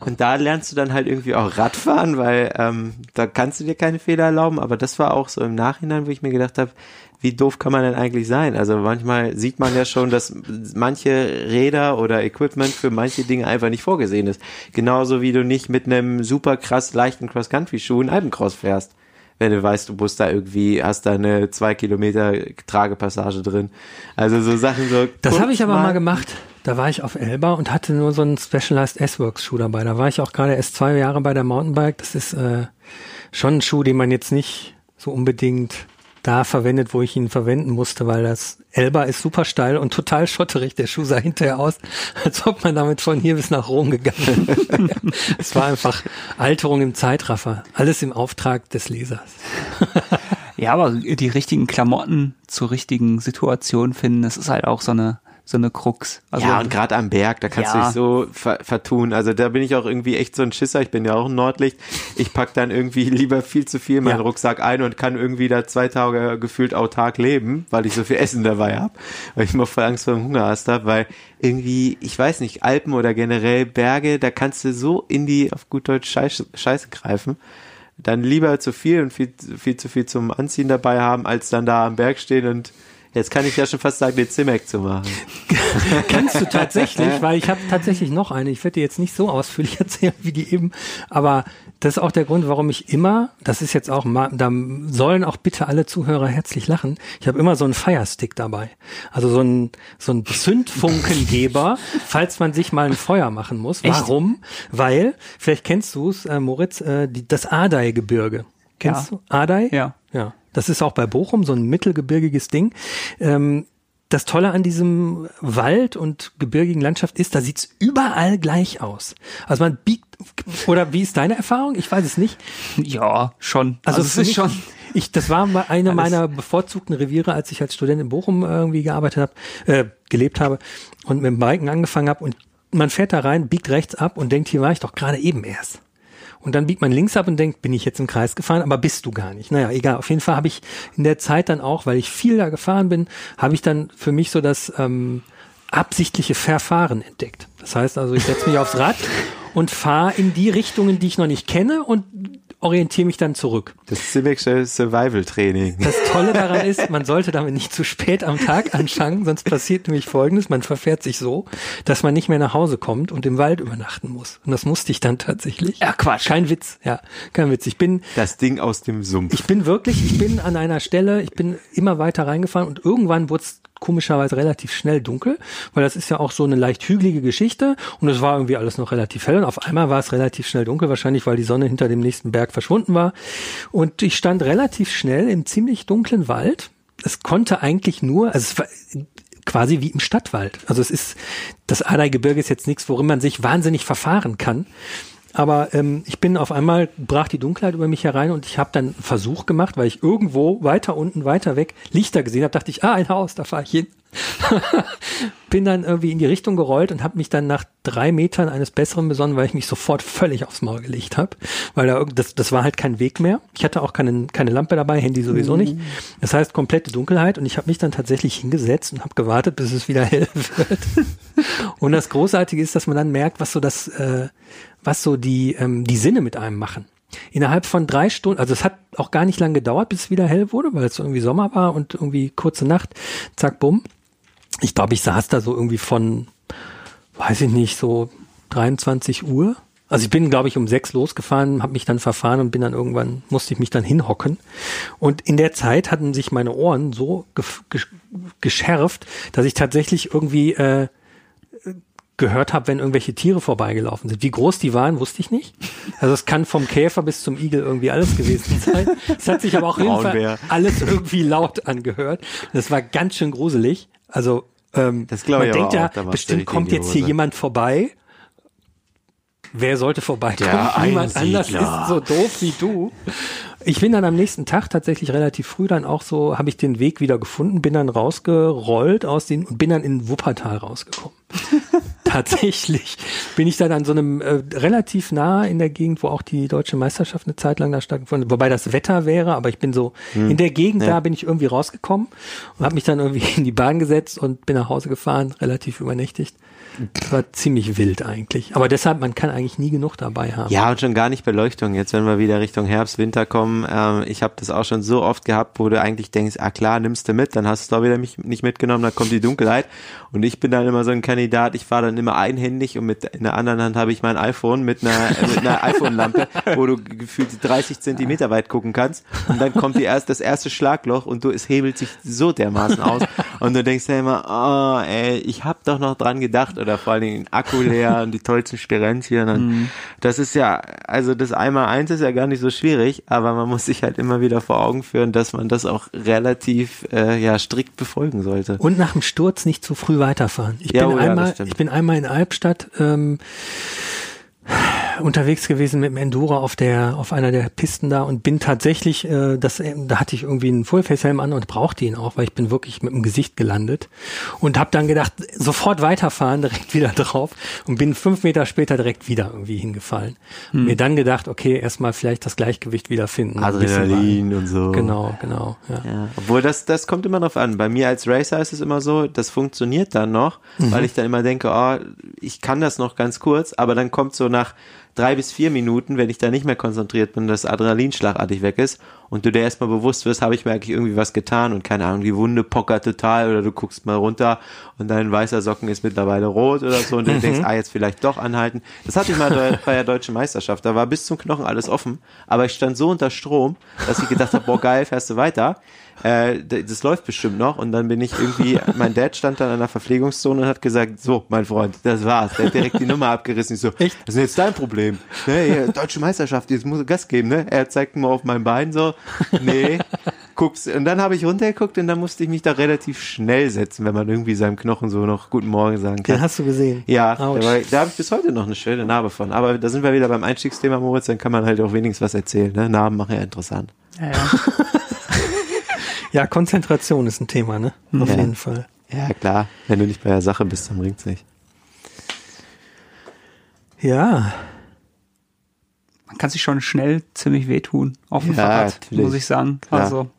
Und da lernst du dann halt irgendwie auch Radfahren, weil ähm, da kannst du dir keine Fehler erlauben. Aber das war auch so im Nachhinein, wo ich mir gedacht habe, wie doof kann man denn eigentlich sein? Also manchmal sieht man ja schon, dass manche Räder oder Equipment für manche Dinge einfach nicht vorgesehen ist. Genauso wie du nicht mit einem super krass leichten Cross-Country-Schuh einen Alpencross fährst. Wenn du weißt, du musst da irgendwie, hast da eine zwei Kilometer Tragepassage drin. Also so Sachen so. Das habe ich aber mal gemacht. Da war ich auf Elba und hatte nur so einen Specialized S-Works Schuh dabei. Da war ich auch gerade erst zwei Jahre bei der Mountainbike. Das ist äh, schon ein Schuh, den man jetzt nicht so unbedingt da verwendet, wo ich ihn verwenden musste, weil das Elba ist super steil und total schotterig. Der Schuh sah hinterher aus, als ob man damit von hier bis nach Rom gegangen wäre. es war einfach Alterung im Zeitraffer. Alles im Auftrag des Lesers. Ja, aber die richtigen Klamotten zur richtigen Situation finden, das ist halt auch so eine, so eine Krux. Also, ja, und gerade am Berg, da kannst du Ja. dich so ver vertun. Also da bin ich auch irgendwie echt so ein Schisser. Ich bin ja auch ein Nordlicht. Ich pack dann irgendwie lieber viel zu viel in meinen Ja. Rucksack ein und kann irgendwie da zwei Tage gefühlt autark leben, weil ich so viel Essen dabei habe. Weil ich immer voll Angst vor dem Hungerast habe, weil irgendwie, ich weiß nicht, Alpen oder generell Berge, da kannst du so in die, auf gut Deutsch, Scheiße, Scheiße greifen. Dann lieber zu viel und viel, viel zu viel zum Anziehen dabei haben, als dann da am Berg stehen und jetzt kann ich ja schon fast sagen, den Zimek zu machen. Kannst du tatsächlich, weil ich habe tatsächlich noch eine. Ich werde dir jetzt nicht so ausführlich erzählen wie die eben, aber das ist auch der Grund, warum ich immer, das ist jetzt auch, mal, da sollen auch bitte alle Zuhörer herzlich lachen. Ich habe immer so einen Firestick dabei, also so ein so ein Zündfunkengeber, falls man sich mal ein Feuer machen muss. Warum? Weil vielleicht kennst du es, äh, Moritz, äh, die, das Adai-Gebirge. Kennst Ja. du Adai? Ja. Ja, das ist auch bei Bochum so ein mittelgebirgiges Ding. Ähm, das Tolle an diesem Wald und gebirgigen Landschaft ist, da sieht's überall gleich aus. Also man biegt, oder wie ist deine Erfahrung? Ich weiß es nicht. ja, schon. Also, es für ist mich- schon. Ich, das war eine Alles- meiner bevorzugten Reviere, als ich als Student in Bochum irgendwie gearbeitet habe, äh, gelebt habe und mit dem Biken angefangen habe. Und man fährt da rein, biegt rechts ab und denkt, hier war ich doch gerade eben erst. Und dann biegt man links ab und denkt, bin ich jetzt im Kreis gefahren, aber bist du gar nicht. Naja, egal. Auf jeden Fall habe ich in der Zeit dann auch, weil ich viel da gefahren bin, habe ich dann für mich so das ähm, absichtliche Verfahren entdeckt. Das heißt also, ich setze mich aufs Rad und fahre in die Richtungen, die ich noch nicht kenne und orientiere mich dann zurück. Das Civic Survival Training. Das Tolle daran ist, man sollte damit nicht zu spät am Tag anfangen, sonst passiert nämlich Folgendes, man verfährt sich so, dass man nicht mehr nach Hause kommt und im Wald übernachten muss. Und das musste ich dann tatsächlich. Ja, Quatsch. Kein Witz, ja, kein Witz. Ich bin, Das Ding aus dem Sumpf. ich bin wirklich, ich bin an einer Stelle, ich bin immer weiter reingefahren und irgendwann wurde es komischerweise relativ schnell dunkel, weil das ist ja auch so eine leicht hügelige Geschichte und es war irgendwie alles noch relativ hell und auf einmal war es relativ schnell dunkel, wahrscheinlich weil die Sonne hinter dem nächsten Berg verschwunden war und ich stand relativ schnell im ziemlich dunklen Wald. Es konnte eigentlich nur, also es war quasi wie im Stadtwald. Also es ist, das Adai-Gebirge ist jetzt nichts, worin man sich wahnsinnig verfahren kann. Aber ähm, ich bin auf einmal, brach die Dunkelheit über mich herein und ich habe dann einen Versuch gemacht, weil ich irgendwo weiter unten, weiter weg Lichter gesehen habe, dachte ich, ah, ein Haus, da fahre ich hin. bin dann irgendwie in die Richtung gerollt und habe mich dann nach drei Metern eines Besseren besonnen, weil ich mich sofort völlig aufs Maul gelegt habe, weil da das, das war halt kein Weg mehr. Ich hatte auch keine, keine Lampe dabei, Handy sowieso nicht. Das heißt komplette Dunkelheit und ich habe mich dann tatsächlich hingesetzt und habe gewartet, bis es wieder hell wird. und das Großartige ist, dass man dann merkt, was so das, äh, was so die ähm, die Sinne mit einem machen. Innerhalb von drei Stunden, also es hat auch gar nicht lange gedauert, bis es wieder hell wurde, weil es irgendwie Sommer war und irgendwie kurze Nacht, zack, bumm. Ich glaube, ich saß da so irgendwie von, weiß ich nicht, so 23 Uhr. Also ich bin, glaube ich, um sechs losgefahren, habe mich dann verfahren und bin dann irgendwann, musste ich mich dann hinhocken. Und in der Zeit hatten sich meine Ohren so gef- gesch- geschärft, dass ich tatsächlich irgendwie äh, gehört habe, wenn irgendwelche Tiere vorbeigelaufen sind. Wie groß die waren, wusste ich nicht. Also es kann vom Käfer bis zum Igel irgendwie alles gewesen sein. Es hat sich aber auch Braunbär. alles irgendwie laut angehört. Das war ganz schön gruselig. Also ähm, Das man denkt ja, auch, bestimmt kommt jetzt hier jemand vorbei. Wer sollte vorbeikommen? Der Niemand anders ist so doof wie du. Ich bin dann am nächsten Tag tatsächlich relativ früh dann auch so, habe ich den Weg wieder gefunden, bin dann rausgerollt aus den und bin dann in Wuppertal rausgekommen. tatsächlich bin ich dann an so einem äh, relativ nah in der Gegend, wo auch die deutsche Meisterschaft eine Zeit lang da stattgefunden, wobei das Wetter wäre, aber ich bin so in der Gegend Hm. Ja. da bin ich irgendwie rausgekommen und habe mich dann irgendwie in die Bahn gesetzt und bin nach Hause gefahren, relativ übernächtigt. Das war ziemlich wild eigentlich. Aber deshalb, man kann eigentlich nie genug dabei haben. Ja, und schon gar nicht Beleuchtung. Jetzt, wenn wir wieder Richtung Herbst, Winter kommen, ähm, ich habe das auch schon so oft gehabt, wo du eigentlich denkst, ah klar, nimmst du mit, dann hast du es doch wieder mich nicht mitgenommen, dann kommt die Dunkelheit. Und ich bin dann immer so ein Kandidat, ich fahre dann immer einhändig und mit in der anderen Hand habe ich mein iPhone mit einer, äh, mit einer iPhone-Lampe, wo du gefühlt 30 Zentimeter weit gucken kannst. Und dann kommt die erst, das erste Schlagloch und du, es hebelt sich so dermaßen aus. Und du denkst ja immer, oh, ey, ich habe doch noch dran gedacht oder vor allen Dingen den Akku leer und die tollsten Spirenzchen. Und Das ist ja, also das einmal eins ist ja gar nicht so schwierig, aber man muss sich halt immer wieder vor Augen führen, dass man das auch relativ äh, ja strikt befolgen sollte. Und nach dem Sturz nicht zu früh weiterfahren. Ich Ja, bin oh ja, einmal, stimmt. ich bin einmal in Albstadt ähm, unterwegs gewesen mit dem Enduro auf der auf einer der Pisten da und bin tatsächlich äh, das äh, da hatte ich irgendwie einen Fullface-Helm an und brauchte ihn auch, weil ich bin wirklich mit dem Gesicht gelandet und habe dann gedacht sofort weiterfahren direkt wieder drauf und bin fünf Meter später direkt wieder irgendwie hingefallen. Hm. Und mir dann gedacht okay erstmal vielleicht das Gleichgewicht wiederfinden. Adrenalin und so. Genau genau ja. Ja, obwohl das, das kommt immer drauf an. Bei mir als Racer ist es immer so, das funktioniert dann noch, weil ich dann immer denke, oh, ich kann das noch ganz kurz, aber dann kommt so nach drei bis vier Minuten, wenn ich da nicht mehr konzentriert bin, das Adrenalin schlagartig weg ist und du dir erstmal bewusst wirst, habe ich mir eigentlich irgendwie was getan und keine Ahnung, die Wunde pockert total oder du guckst mal runter und dein weißer Socken ist mittlerweile rot oder so und du denkst, ah, jetzt vielleicht doch anhalten. Das hatte ich mal bei- der deutschen Meisterschaft, da war bis zum Knochen alles offen, aber ich stand so unter Strom, dass ich gedacht habe, boah geil, fährst du weiter. Äh, das läuft bestimmt noch und dann bin ich irgendwie, mein Dad stand dann an der Verpflegungszone und hat gesagt, so, mein Freund, das war's. Der hat direkt die Nummer abgerissen. Ich so, Echt? das ist jetzt dein Problem. Ne, deutsche Meisterschaft, jetzt muss Gas geben, ne? Er zeigt mal auf mein Bein so, nee, guckst. Und dann habe ich runtergeguckt und dann musste ich mich da relativ schnell setzen, wenn man irgendwie seinem Knochen so noch Guten Morgen sagen kann. Den hast du gesehen. Ja, da, da habe ich bis heute noch eine schöne Narbe von. Aber da sind wir wieder beim Einstiegsthema, Moritz, dann kann man halt auch wenigstens was erzählen. Ne? Narben machen ja interessant. Ja, ja. Ja, Konzentration ist ein Thema, ne? Auf Ja. jeden Fall. Ja, klar. Wenn du nicht bei der Sache bist, dann bringt's nicht. Ja, Man kann sich schon schnell ziemlich wehtun auf dem Ja, Fahrrad, natürlich. muss ich sagen. Klar. Also,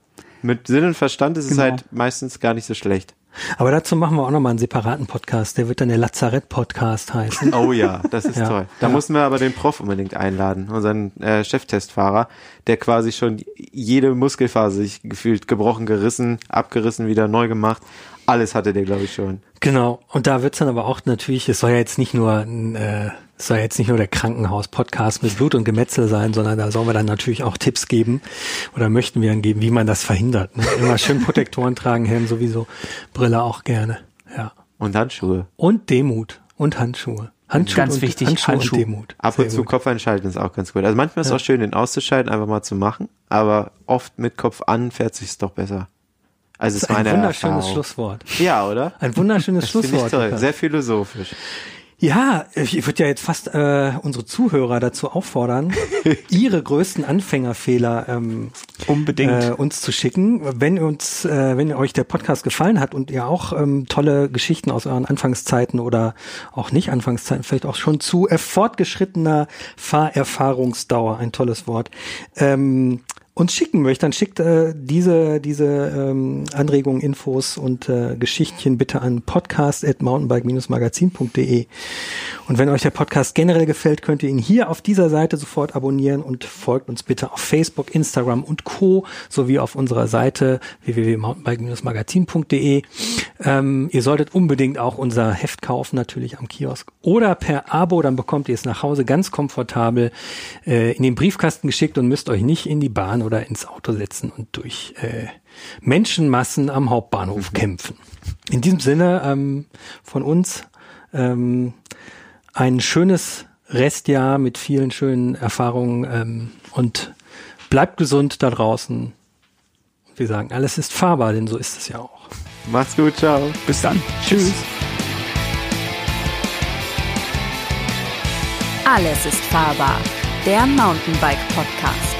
Mit Sinn und Verstand ist es Genau. halt meistens gar nicht so schlecht. aber dazu machen wir auch nochmal einen separaten Podcast. Der wird dann der Lazarett-Podcast heißen. Oh ja, das ist Ja. toll. Da Ja. mussten wir aber den Prof unbedingt einladen, unseren äh, Cheftestfahrer, der quasi schon jede Muskelphase sich gefühlt gebrochen, gerissen, abgerissen, wieder neu gemacht. Alles hatte der, glaube ich, schon. Genau. Und da wird's dann aber auch natürlich, es soll ja jetzt nicht nur ein, äh, es soll ja jetzt nicht nur der Krankenhaus-Podcast mit Blut und Gemetzel sein, sondern da sollen wir dann natürlich auch Tipps geben oder möchten wir dann geben, wie man das verhindert. Ne? Immer schön Protektoren tragen, Helm sowieso, Brille auch gerne. Ja. Und Handschuhe. Und Demut und Handschuhe. Handschuhe Ganz und, wichtig, Handschuhe Handschuh. und Demut. Ab Sehr und zu gut. Kopf einschalten ist auch ganz gut. Also manchmal ist es auch schön, den auszuschalten, einfach mal zu machen, aber oft mit Kopf an fährt sich's doch besser. Also Das ist ist ein wunderschönes Erfahrung. Schlusswort. Ja, oder? Ein wunderschönes Das finde ich Schlusswort. toll. Sehr philosophisch. Ja, ich würde ja jetzt fast äh, unsere Zuhörer dazu auffordern, ihre größten Anfängerfehler ähm, unbedingt. äh, uns zu schicken. Wenn uns, äh, wenn euch der Podcast gefallen hat und ihr auch ähm, tolle Geschichten aus euren Anfangszeiten oder auch nicht Anfangszeiten, vielleicht auch schon zu fortgeschrittener Fahrerfahrungsdauer, ein tolles Wort, ähm, uns schicken möchtet, dann schickt äh, diese, diese ähm, Anregungen, Infos und äh, Geschichtchen bitte an podcast.mountainbike-magazin.de. Und wenn euch der Podcast generell gefällt, könnt ihr ihn hier auf dieser Seite sofort abonnieren und folgt uns bitte auf Facebook, Instagram und Co. sowie auf unserer Seite www.mountainbike-magazin.de. Ähm, ihr solltet unbedingt auch unser Heft kaufen, natürlich am Kiosk oder per Abo, dann bekommt ihr es nach Hause ganz komfortabel äh, in den Briefkasten geschickt und müsst euch nicht in die Bahn oder ins Auto setzen und durch äh, Menschenmassen am Hauptbahnhof kämpfen. In diesem Sinne ähm, von uns ähm, ein schönes Restjahr mit vielen schönen Erfahrungen ähm, und bleibt gesund da draußen. Wir sagen, alles ist fahrbar, denn so ist es ja auch. Macht's gut, ciao. Bis dann. Tschüss. Alles ist fahrbar. Der Mountainbike Podcast.